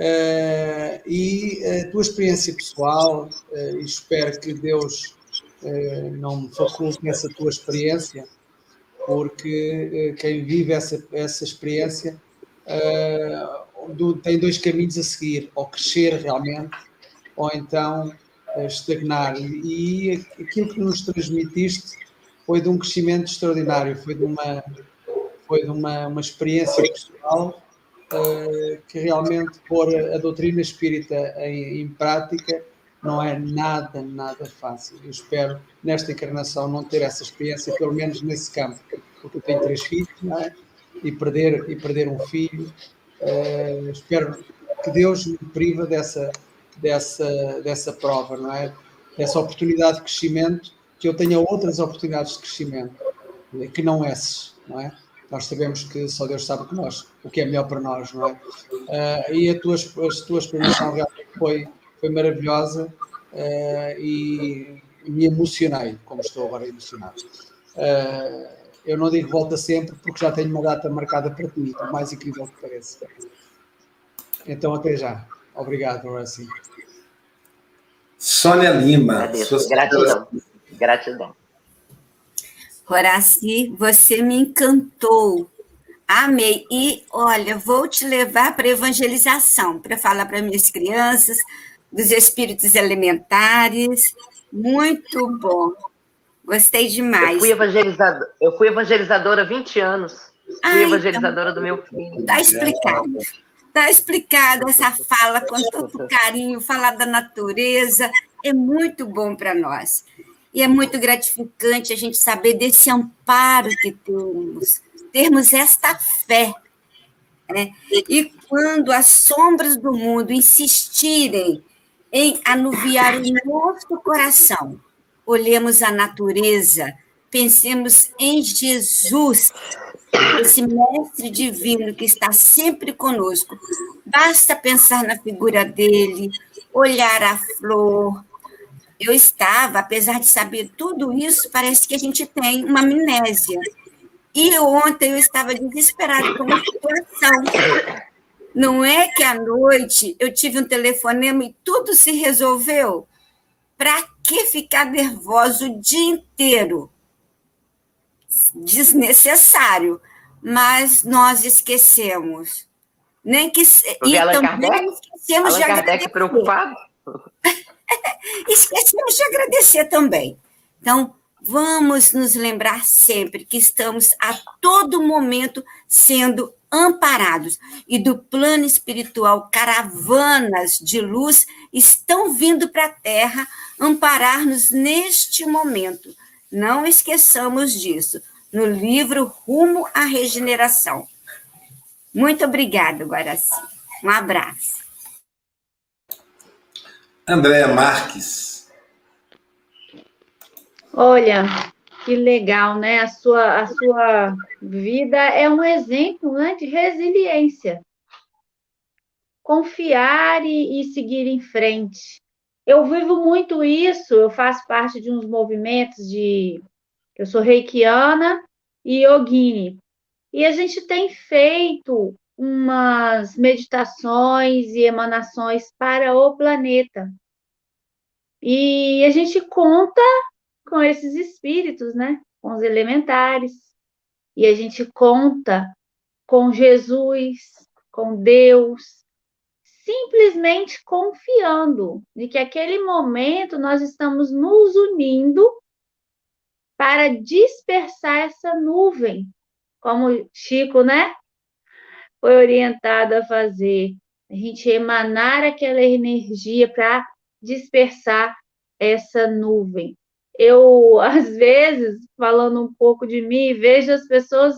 Uh, e a tua experiência pessoal, uh, espero que Deus uh, não me faculte essa tua experiência, porque quem vive essa, essa experiência do, tem dois caminhos a seguir, ou crescer realmente, ou então estagnar. E aquilo que nos transmitiste foi de um crescimento extraordinário, foi de uma, foi de uma, uma experiência pessoal que realmente pôr a doutrina espírita em, em, prática não é nada, nada fácil. Eu espero, nesta encarnação, não ter essa experiência, pelo menos nesse campo, porque eu tenho três filhos, não é? E perder, e perder um filho, uh, espero que Deus me priva dessa, dessa, dessa prova, não é? Dessa oportunidade de crescimento, que eu tenha outras oportunidades de crescimento, que não essas, não é? Nós sabemos que só Deus sabe que nós, o que é melhor para nós, não é? Uh, e a tua, a tua explanação realmente foi, foi maravilhosa uh, e me emocionei, como estou agora emocionado. Uh, eu não digo volta sempre, porque já tenho uma data marcada para ti, por mais incrível que pareça. Então, até já. Obrigado, Horácio. Sônia Lima. Gratidão. Gratidão. Horaci, você me encantou. Amei. E olha, vou te levar para evangelização, para falar para minhas crianças dos espíritos elementares. Muito bom. Gostei demais. Eu fui, evangelizador, eu fui evangelizadora há 20 anos. Fui Ai, evangelizadora então, do meu filho. Está explicado. Está explicado essa fala com tanto carinho, falar da natureza. É muito bom para nós. E é muito gratificante a gente saber desse amparo que temos, termos esta fé. Né? E quando as sombras do mundo insistirem em anuviar o nosso coração, olhemos a natureza, pensemos em Jesus, esse mestre divino que está sempre conosco. Basta pensar na figura dele, olhar a flor, eu estava, apesar de saber tudo isso, parece que a gente tem uma amnésia. E ontem eu estava desesperada com uma situação. Não é que à noite eu tive um telefonema e tudo se resolveu? Para que ficar nervoso o dia inteiro? Desnecessário. Mas nós esquecemos. Nem que. e também Kardec? esquecemos Allan de Kardec agradecer. preocupado? Esquecemos de agradecer também. Então, vamos nos lembrar sempre que estamos a todo momento sendo amparados e do plano espiritual caravanas de luz estão vindo para a Terra amparar-nos neste momento. Não esqueçamos disso. No livro Rumo à Regeneração. Muito obrigada, Guaraci. Um abraço. Andréa Marques. Olha, que legal, né? A sua, a sua vida é um exemplo né, de resiliência. Confiar e, e seguir em frente. Eu vivo muito isso, eu faço parte de uns movimentos de. Eu sou reikiana e yogini. E a gente tem feito umas meditações e emanações para o planeta. E a gente conta com esses espíritos, né? Com os elementares. E a gente conta com Jesus, com Deus. simplesmente confiando de que aquele momento nós estamos nos unindo para dispersar essa nuvem, como Chico, né? Foi orientado a fazer, a gente emanar aquela energia para dispersar essa nuvem. Eu, às vezes, falando um pouco de mim, vejo as pessoas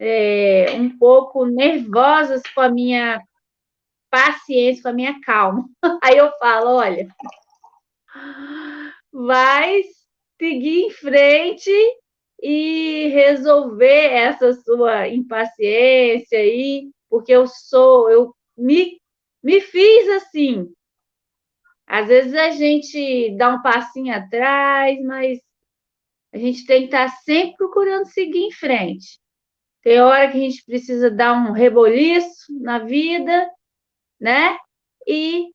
é, um pouco nervosas com a minha paciência, com a minha calma. Aí eu falo, olha, vai seguir em frente e resolver essa sua impaciência aí, porque eu sou, eu me, me fiz assim. Às vezes a gente dá um passinho atrás, mas a gente tem que estar sempre procurando seguir em frente. Tem hora que a gente precisa dar um reboliço na vida, né? E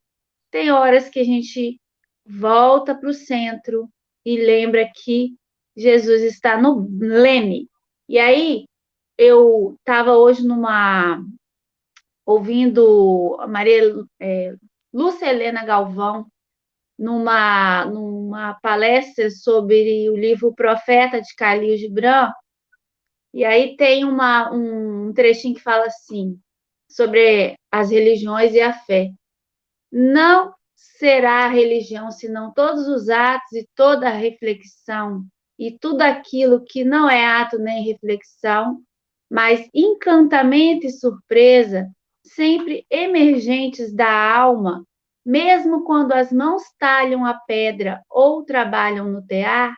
tem horas que a gente volta para o centro e lembra que Jesus está no leme. E aí, eu estava hoje numa. ouvindo a Maria é, Lúcia Helena Galvão, numa, numa palestra sobre o livro Profeta de Calil Gibran, e aí tem uma, um trechinho que fala assim, sobre as religiões e a fé. Não será a religião senão todos os atos e toda a reflexão e tudo aquilo que não é ato nem reflexão, mas encantamento e surpresa, sempre emergentes da alma, mesmo quando as mãos talham a pedra ou trabalham no tear,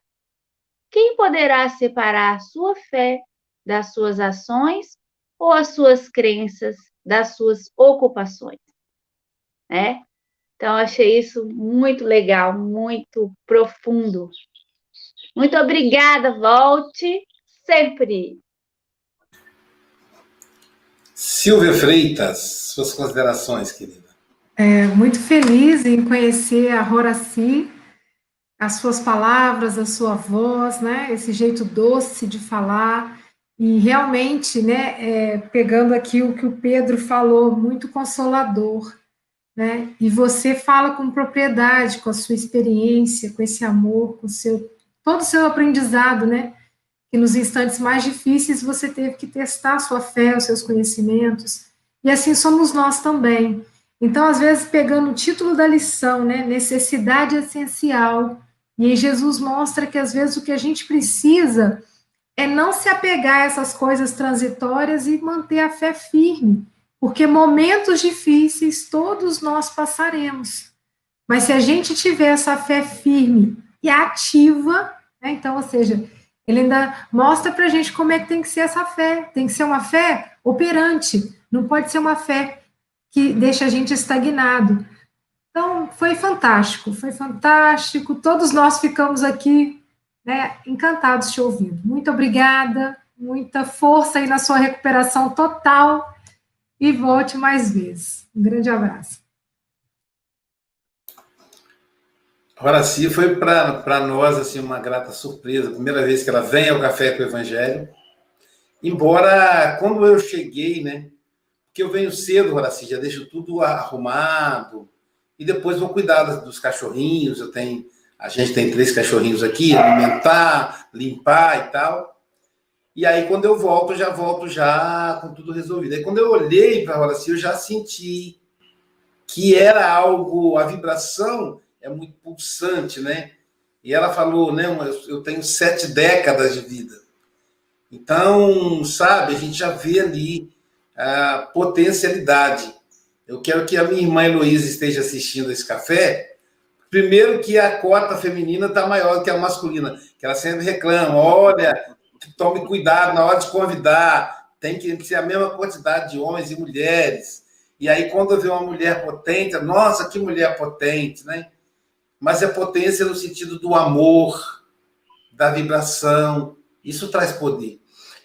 quem poderá separar sua fé das suas ações ou as suas crenças das suas ocupações, né? Então, achei isso muito legal, muito profundo. Muito obrigada, volte sempre. Silvia Freitas, suas considerações, querida. É, muito feliz em conhecer a Horaci, as suas palavras, a sua voz, né? Esse jeito doce de falar. E realmente, né, é, pegando aqui o que o Pedro falou, muito consolador, né? E você fala com propriedade, com a sua experiência, com esse amor, com seu todo o seu aprendizado, né? Que nos instantes mais difíceis você teve que testar a sua fé, os seus conhecimentos. E assim somos nós também. Então, às vezes, pegando o título da lição, né? Necessidade essencial. E aí Jesus mostra que às vezes o que a gente precisa é não se apegar a essas coisas transitórias e manter a fé firme, porque momentos difíceis todos nós passaremos. Mas se a gente tiver essa fé firme e ativa, né, então, ou seja, ele ainda mostra para a gente como é que tem que ser essa fé. Tem que ser uma fé operante, não pode ser uma fé que deixa a gente estagnado. Então, foi fantástico, foi fantástico. Todos nós ficamos aqui né, encantados te ouvindo. Muito obrigada, muita força aí na sua recuperação total e volte mais vezes. Um grande abraço. Horaci foi para nós assim uma grata surpresa, primeira vez que ela vem ao Café com o Evangelho. Embora quando eu cheguei, né? Porque eu venho cedo, Horaci, já deixo tudo arrumado e depois vou cuidar dos cachorrinhos. Eu tenho a gente tem três cachorrinhos aqui, alimentar, limpar e tal. E aí, quando eu volto, já volto já com tudo resolvido. Aí, quando eu olhei para Horaci, eu já senti que era algo, a vibração é muito pulsante, né? E ela falou, né, eu tenho sete décadas de vida. Então, sabe, a gente já vê ali a potencialidade. Eu quero que a minha irmã Heloísa esteja assistindo esse café, Primeiro que a cota feminina está maior que a masculina, que ela sempre reclama, olha, tome cuidado na hora de convidar, tem que ser a mesma quantidade de homens e mulheres. E aí, quando vê uma mulher potente, nossa, que mulher potente, né? Mas é potência no sentido do amor, da vibração, isso traz poder.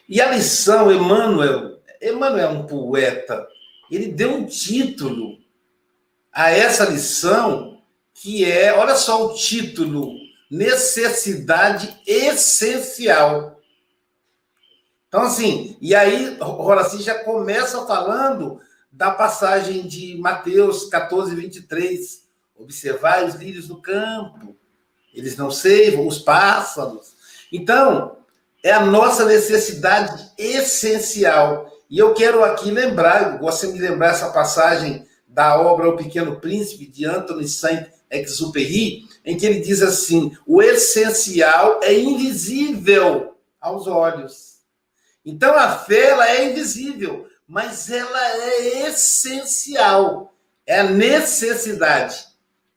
E a lição, Emmanuel, Emmanuel é um poeta, ele deu um título a essa lição que é, olha só o título, necessidade essencial. Então, assim, e aí Horaci já começa falando da passagem de Mateus 14, 23. Observai os lírios do campo, eles não seivam, os pássaros. Então, é a nossa necessidade essencial. E eu quero aqui lembrar, eu gosto de lembrar essa passagem da obra O Pequeno Príncipe, de Anthony Saint-Exupéry, em que ele diz assim: o essencial é invisível aos olhos. Então a fé ela é invisível, mas ela é essencial. É a necessidade.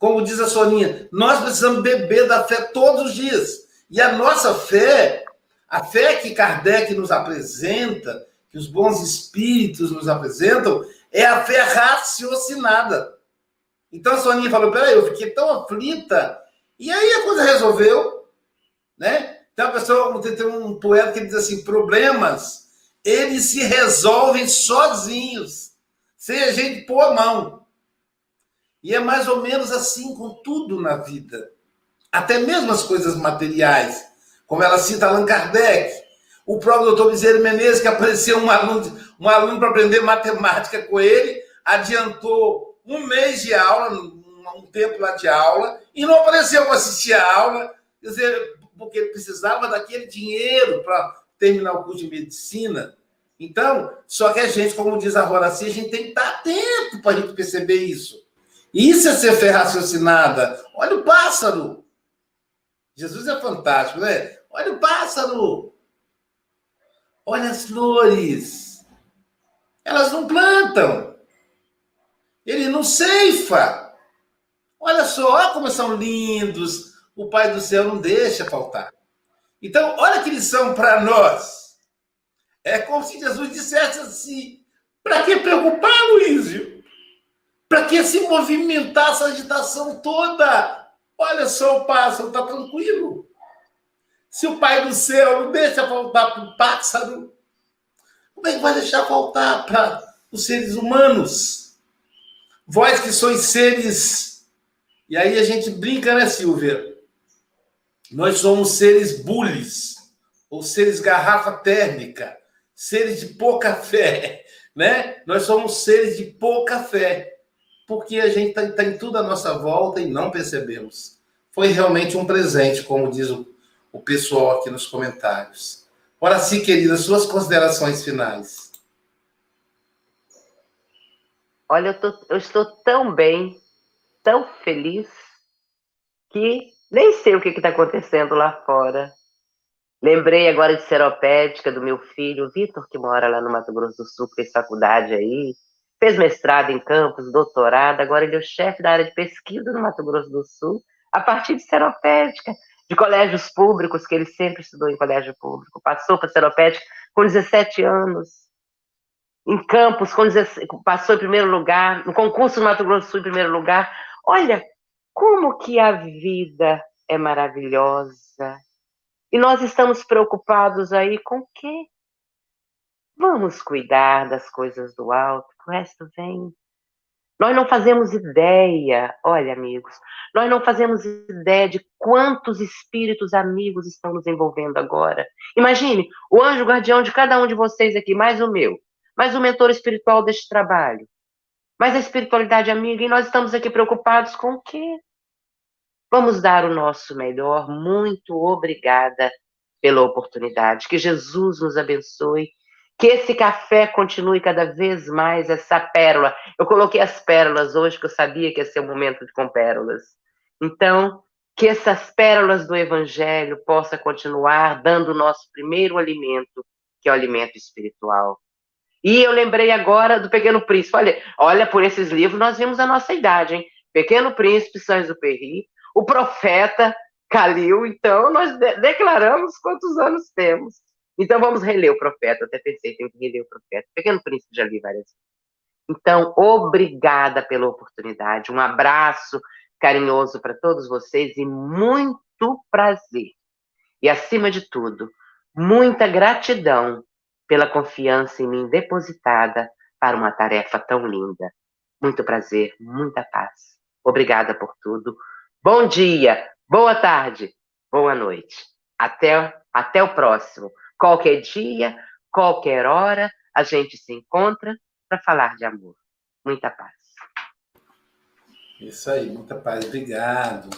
Como diz a Soninha, nós precisamos beber da fé todos os dias. E a nossa fé, a fé que Kardec nos apresenta, que os bons espíritos nos apresentam, é a fé raciocinada. Então a Soninha falou: peraí, eu fiquei tão aflita. E aí a coisa resolveu, né? Então a pessoa, tem um poeta que diz assim: problemas, eles se resolvem sozinhos, sem a gente pôr a mão. E é mais ou menos assim com tudo na vida. Até mesmo as coisas materiais. Como ela cita Allan Kardec, o próprio doutor Bezerra Menezes, que apareceu um aluno, um aluno para aprender matemática com ele, adiantou um mês de aula, um tempo lá de aula, e não apareceu para assistir a aula, dizer, porque ele precisava daquele dinheiro para terminar o curso de medicina. Então, só que a gente, como diz a Horaci, a gente tem que estar atento para a gente perceber isso. Isso é ser fé raciocinada. Olha o pássaro. Jesus é fantástico, né? Olha o pássaro. Olha as flores. Elas não plantam. Ele não ceifa. Olha só, olha como são lindos. O Pai do céu não deixa faltar. Então, olha que lição para nós. É como se Jesus dissesse assim: para que preocupar, Luísio? Para que se movimentar essa agitação toda? Olha só o pássaro, está tranquilo. Se o Pai do céu não deixa faltar para o pássaro, como é que vai deixar faltar para os seres humanos? Vós que sois seres. E aí a gente brinca, né, Silvia? Nós somos seres bules, ou seres garrafa térmica, seres de pouca fé, né? Nós somos seres de pouca fé, porque a gente está tá em tudo à nossa volta e não percebemos. Foi realmente um presente, como diz o o pessoal aqui nos comentários. Ora sim, querida, suas considerações finais. Olha, eu, tô, eu estou tão bem, tão feliz, que nem sei o que está acontecendo lá fora. Lembrei agora de seropédica do meu filho, Vitor, que mora lá no Mato Grosso do Sul, fez faculdade aí, fez mestrado em campus, doutorado, agora ele é o chefe da área de pesquisa no Mato Grosso do Sul, a partir de seropédica de colégios públicos, que ele sempre estudou em colégio público, passou para Seropédica com 17 anos, em Campos, com 16, passou em primeiro lugar, no concurso do Mato Grosso do Sul em primeiro lugar. Olha, como que a vida é maravilhosa. E nós estamos preocupados aí com o quê? Vamos cuidar das coisas do alto, o resto vem. Nós não fazemos ideia, olha, amigos, nós não fazemos ideia de quantos espíritos amigos estão nos envolvendo agora. Imagine, o anjo guardião de cada um de vocês aqui, mais o meu, mais o mentor espiritual deste trabalho, mais a espiritualidade amiga, e nós estamos aqui preocupados com o quê? Vamos dar o nosso melhor. Muito obrigada pela oportunidade. Que Jesus nos abençoe que esse café continue cada vez mais essa pérola. Eu coloquei as pérolas hoje, que eu sabia que ia ser um momento de com pérolas. Então, que essas pérolas do Evangelho possa continuar dando o nosso primeiro alimento, que é o alimento espiritual. E eu lembrei agora do Pequeno Príncipe. Olha, olha por esses livros nós vimos a nossa idade, hein? Pequeno Príncipe, Saint-Exupéry, o Profeta, Calil. Então, nós de declaramos quantos anos temos. Então vamos reler o profeta. Até pensei, tenho que reler o profeta. Pequeno Príncipe já li várias vezes. Então, obrigada pela oportunidade. Um abraço carinhoso para todos vocês e muito prazer. E acima de tudo, muita gratidão pela confiança em mim depositada para uma tarefa tão linda. Muito prazer, muita paz. Obrigada por tudo. Bom dia, boa tarde, boa noite. Até, até o próximo. Qualquer dia, qualquer hora, a gente se encontra para falar de amor. Muita paz. Isso aí, muita paz. Obrigado.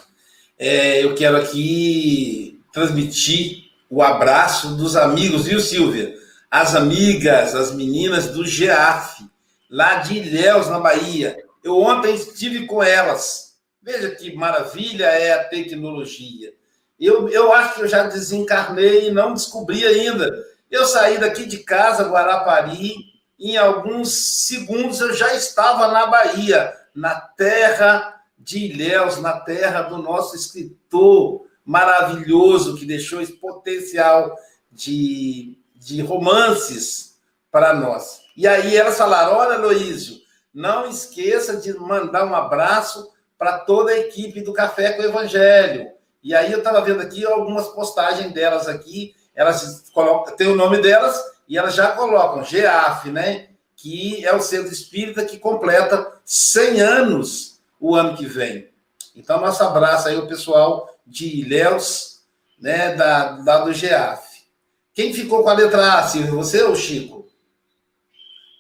É, eu quero aqui transmitir o abraço dos amigos, viu, Silvia? As amigas, as meninas do GEAF, lá de Ilhéus, na Bahia. Eu ontem estive com elas. Veja que maravilha é a tecnologia. Eu, eu acho que eu já desencarnei e não descobri ainda. Eu saí daqui de casa, Guarapari, em alguns segundos eu já estava na Bahia, na terra de Ilhéus, na terra do nosso escritor maravilhoso, que deixou esse potencial de, de romances para nós. E aí elas falaram: olha, Loísio, não esqueça de mandar um abraço para toda a equipe do Café com o Evangelho. E aí eu estava vendo aqui algumas postagens delas aqui, elas colocam, tem o nome delas e elas já colocam GEAF, né? Que é o centro espírita que completa 100 anos o ano que vem. Então, nosso abraço aí ao pessoal de Ilhéus, né, da, da do GEAF. Quem ficou com a letra A, Silvia? Você ou Chico?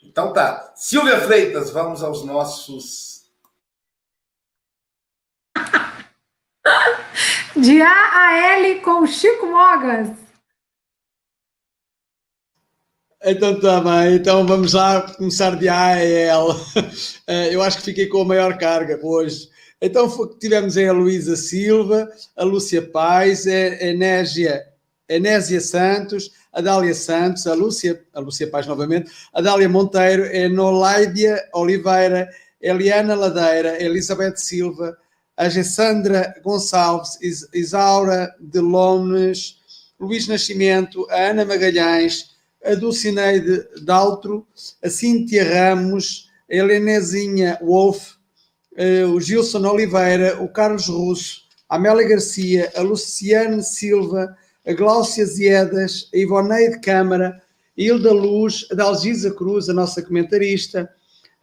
Então tá. Silvia Freitas, vamos aos nossos De A a L com Chico Mogas. Então tá bem, então vamos lá começar de A a L. Eh, eu acho que fiquei com a maior carga hoje. Então tivemos a Luísa Silva, a Lúcia Paz, a Enésia, Enésia Santos, a Dália Santos, a Lúcia, a Lúcia Paz novamente, a Dália Monteiro, a Enoláidia Oliveira, Eliana Ladeira, Elizabeth Silva, a Gessandra Gonçalves, Isaura de Lomes, Luís Nascimento, a Ana Magalhães, a Dulcineide Daltro, a Cíntia Ramos, a Helenezinha Wolf, eh, o Gilson Oliveira, o Carlos Russo, a Amélia Garcia, a Luciane Silva, a Gláucia Ziedas, a Ivoneide Câmara, a Hilda Luz, a Dalgisa Cruz, a nossa comentarista,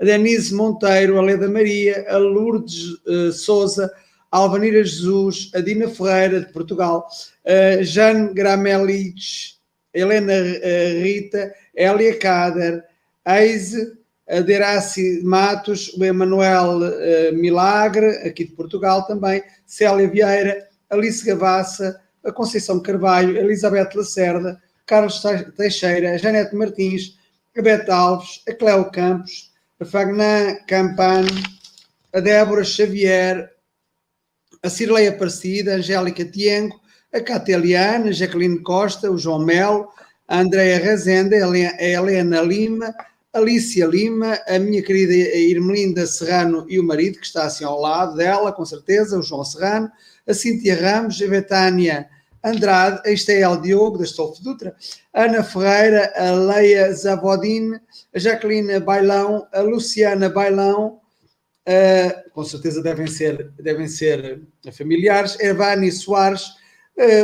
a Denise Monteiro, a Leda Maria, a Lourdes uh, Souza, a Alvanira Jesus, a Dina Ferreira, de Portugal, a Jane Gramelich, a Helena uh, Rita, a Elia Kader, a Eise, a Deraci Matos, o Emanuel uh, Milagre, aqui de Portugal também, Célia Vieira, Alice Gavassa, a Conceição Carvalho, Elizabeth Lacerda, Carlos Teixeira, a Janete Martins, a Beta Alves, a Cléo Campos, a Fagnan Campano, a Débora Xavier, a Cirlei Aparecida, a Angélica Tiengo, a Cátia Eliane, a Jacqueline Costa, o João Melo, a Andréa Rezende, a Helena Lima, a Alicia Lima, a minha querida Irmelinda Serrano e o marido, que está assim ao lado dela, com certeza, o João Serrano, a Cíntia Ramos, a Betânia Andrade, a Estael Diogo, da Stolfo Dutra, a Ana Ferreira, a Leia Zavodin, a Jacqueline Bailão, a Luciana Bailão, com certeza devem ser, devem ser familiares, a Evani Soares,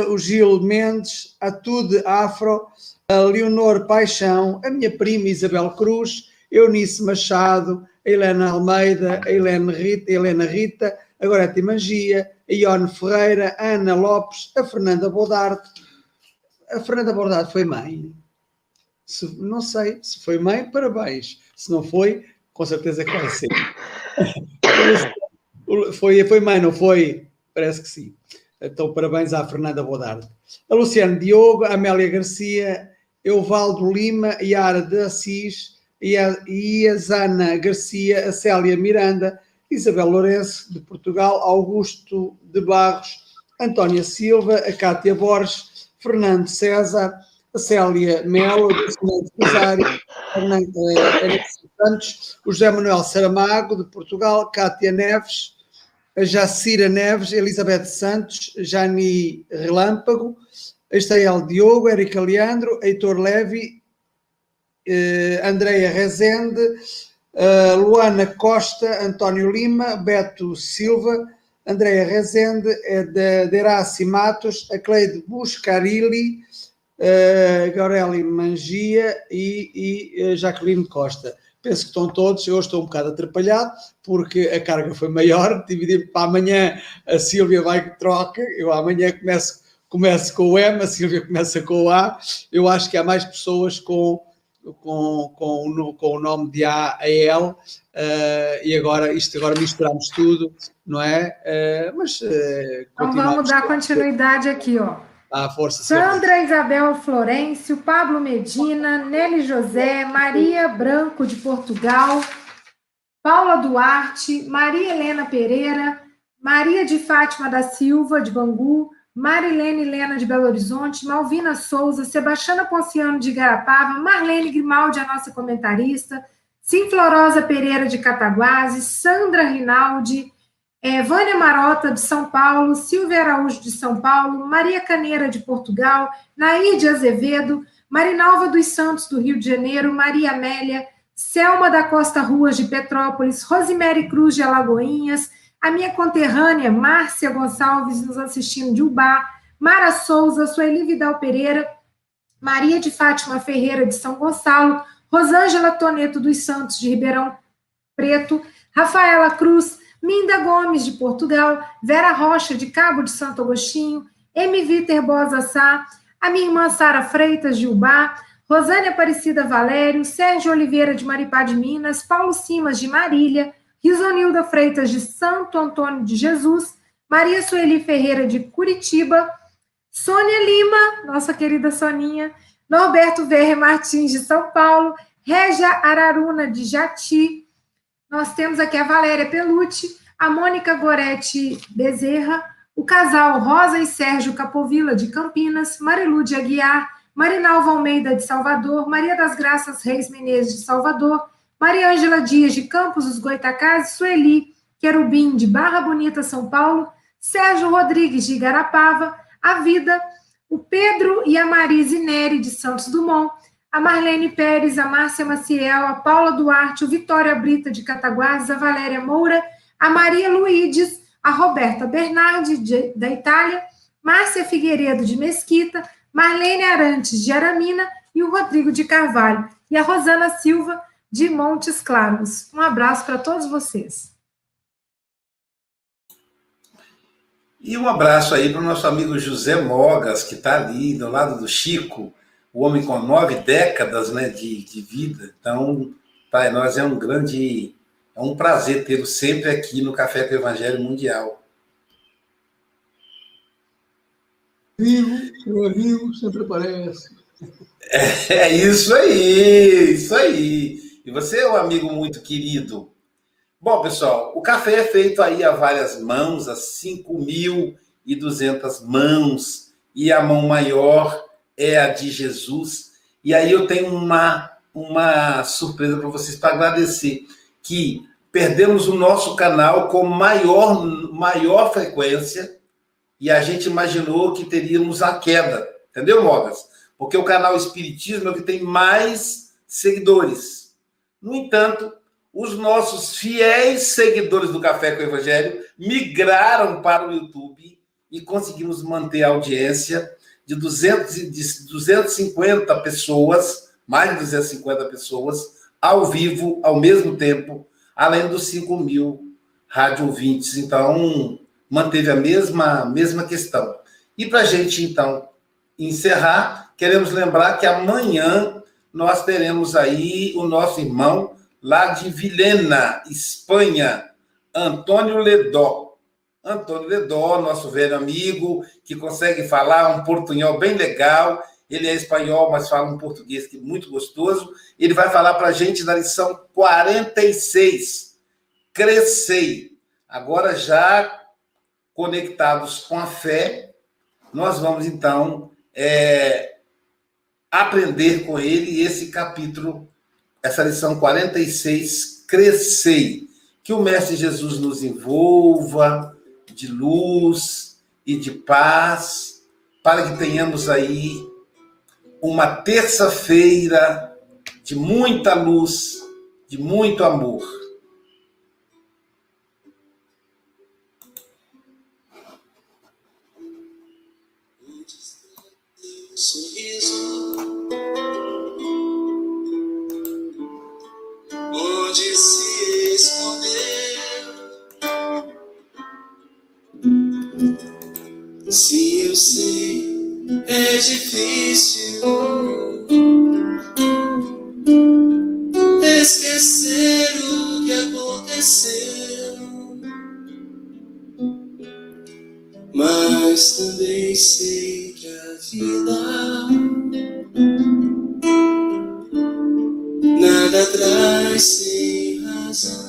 o Gil Mendes, a Tude Afro, a Leonor Paixão, a minha prima Isabel Cruz, Eunice Machado, a Helena Almeida, a Helena Rita, a Helena Rita, a Gorete Mangia, a Ione Ferreira, a Ana Lopes, a Fernanda Bodarte. A Fernanda Bodarte foi mãe? Se, não sei, se foi mãe, parabéns. Se não foi, com certeza que vai ser. foi, foi mãe, não foi? Parece que sim. Então, parabéns à Fernanda Bodarte. A Luciana Diogo, a Amélia Garcia, Euvaldo Lima, Yara de Assis e a Zana Garcia, a Célia Miranda, Isabel Lourenço, de Portugal, Augusto de Barros, Antónia Silva, a Cátia Borges, Fernando César, a Célia Melo, Fernando Cesário, Fernando Santos, o José Manuel Saramago, de Portugal, Cátia Neves, a Jacira Neves, Elizabeth Santos, Jani Relâmpago, Estael Diogo, Érica Leandro, Heitor Levi, eh, Andreia Rezende, Luana Costa, António Lima, Beto Silva, Andréa Rezende, de Deraci Matos, a Cleide Buscarilli, uh, Gaureli Mangia e, e Costa. Penso que estão todos, eu estou um bocado atrapalhado, porque a carga foi maior, dividir para amanhã a Sílvia vai que troca, eu amanhã começo, começo com o M, a Sílvia começa com o A, eu acho que há mais pessoas com com, com, com o nome de A a L, uh, e agora isto agora misturamos tudo, não é? Uh, mas uh, então vamos dar continuidade aqui, ó. Força. Sandra Isabel Florencio, Pablo Medina, Nelly José, Maria Branco de Portugal, Paula Duarte, Maria Helena Pereira, Maria de Fátima da Silva, de Bangu, Marilene Helena de Belo Horizonte, Malvina Souza, Sebastiana Ponciano de Garapava, Marlene Grimaldi, a nossa comentarista, Sinflorosa Pereira de Cataguases, Sandra Rinaldi, é, Vânia Marota de São Paulo, Silvia Araújo de São Paulo, Maria Caneira de Portugal, Nair de Azevedo, Marinalva dos Santos do Rio de Janeiro, Maria Amélia, Selma da Costa Ruas de Petrópolis, Rosemary Cruz de Alagoinhas, a minha conterrânea Márcia Gonçalves nos assistindo de Ubá, Mara Souza, Sueli Vidal Pereira, Maria de Fátima Ferreira de São Gonçalo, Rosângela Toneto dos Santos de Ribeirão Preto, Rafaela Cruz, Minda Gomes de Portugal, Vera Rocha de Cabo de Santo Agostinho, M. Viter Bosa Sá, a minha irmã Sara Freitas de Ubá, Rosânia Aparecida Valério, Sérgio Oliveira de Maripá de Minas, Paulo Simas de Marília, Risonilda Freitas de Santo Antônio de Jesus, Maria Sueli Ferreira de Curitiba, Sônia Lima, nossa querida Soninha, Norberto Verre Martins de São Paulo, Régia Araruna de Jati, nós temos aqui a Valéria Pelucci, a Mônica Goretti Bezerra, o casal Rosa e Sérgio Capovilla de Campinas, Marilu de Aguiar, Marinalva Almeida de Salvador, Maria das Graças Reis Menezes de Salvador, Maria Ângela Dias de Campos dos Goitacazes, Sueli Querubim de Barra Bonita, São Paulo, Sérgio Rodrigues de Igarapava, a Vida, o Pedro e a Marise Neri de Santos Dumont, a Marlene Pérez, a Márcia Maciel, a Paula Duarte, o Vitória Brita de Cataguases, a Valéria Moura, a Maria Luides, a Roberta Bernardi de, da Itália, Márcia Figueiredo de Mesquita, Marlene Arantes de Aramina e o Rodrigo de Carvalho, e a Rosana Silva de Montes Claros. Um abraço para todos vocês. E um abraço aí para o nosso amigo José Mogas, que está ali do lado do Chico, o homem com nove décadas né, de, de vida. Então, para nós é um grande, é um prazer tê-lo sempre aqui no Café com o Evangelho Mundial. Vivo, meu amigo sempre aparece. É, é isso aí, isso aí. E você é um amigo muito querido. Bom, pessoal, o café é feito aí a várias mãos, a 5.200 mãos, e a mão maior é a de Jesus. E aí eu tenho uma, uma surpresa para vocês, para agradecer, que perdemos o nosso canal com maior, maior frequência, e a gente imaginou que teríamos a queda, entendeu, Mogas? Porque o canal Espiritismo é o que tem mais seguidores. No entanto, os nossos fiéis seguidores do Café com o Evangelho migraram para o YouTube e conseguimos manter a audiência de, 200, de 250 pessoas, mais de 250 pessoas, ao vivo, ao mesmo tempo, além dos 5 mil rádio ouvintes. Então, manteve a mesma, mesma questão. E para a gente, então, encerrar, queremos lembrar que amanhã nós teremos aí o nosso irmão lá de Vilhena, Espanha, Antônio Ledó. Antônio Ledó, nosso velho amigo, que consegue falar um portunhol bem legal. Ele é espanhol, mas fala um português que é muito gostoso. Ele vai falar para a gente da lição 46. Crescei. Agora, já conectados com a fé, nós vamos então é, aprender com ele esse capítulo, essa lição 46, crescei. Que o Mestre Jesus nos envolva de luz e de paz, para que tenhamos aí uma terça-feira de muita luz, de muito amor. Se eu sei, é difícil esquecer o que aconteceu, mas também sei que a vida nada traz sem razão.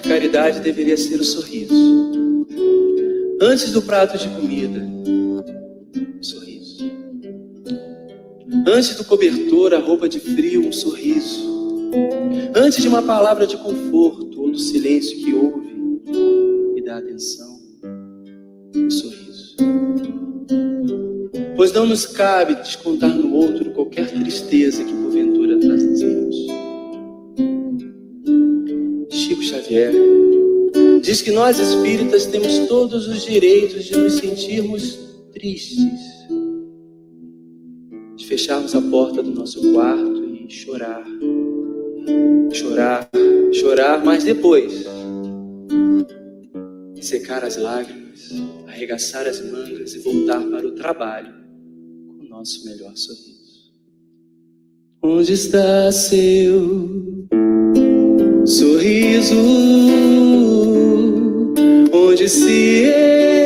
De caridade deveria ser o sorriso. Antes do prato de comida, um sorriso. Antes do cobertor, a roupa de frio, um sorriso. Antes de uma palavra de conforto ou do silêncio que ouve e dá atenção, um sorriso. Pois não nos cabe descontar no outro qualquer tristeza que Xavier diz que nós espíritas temos todos os direitos de nos sentirmos tristes, de fecharmos a porta do nosso quarto e chorar, chorar, chorar, mas depois secar as lágrimas, arregaçar as mangas e voltar para o trabalho com o nosso melhor sorriso. Onde está seu sorriso? Onde se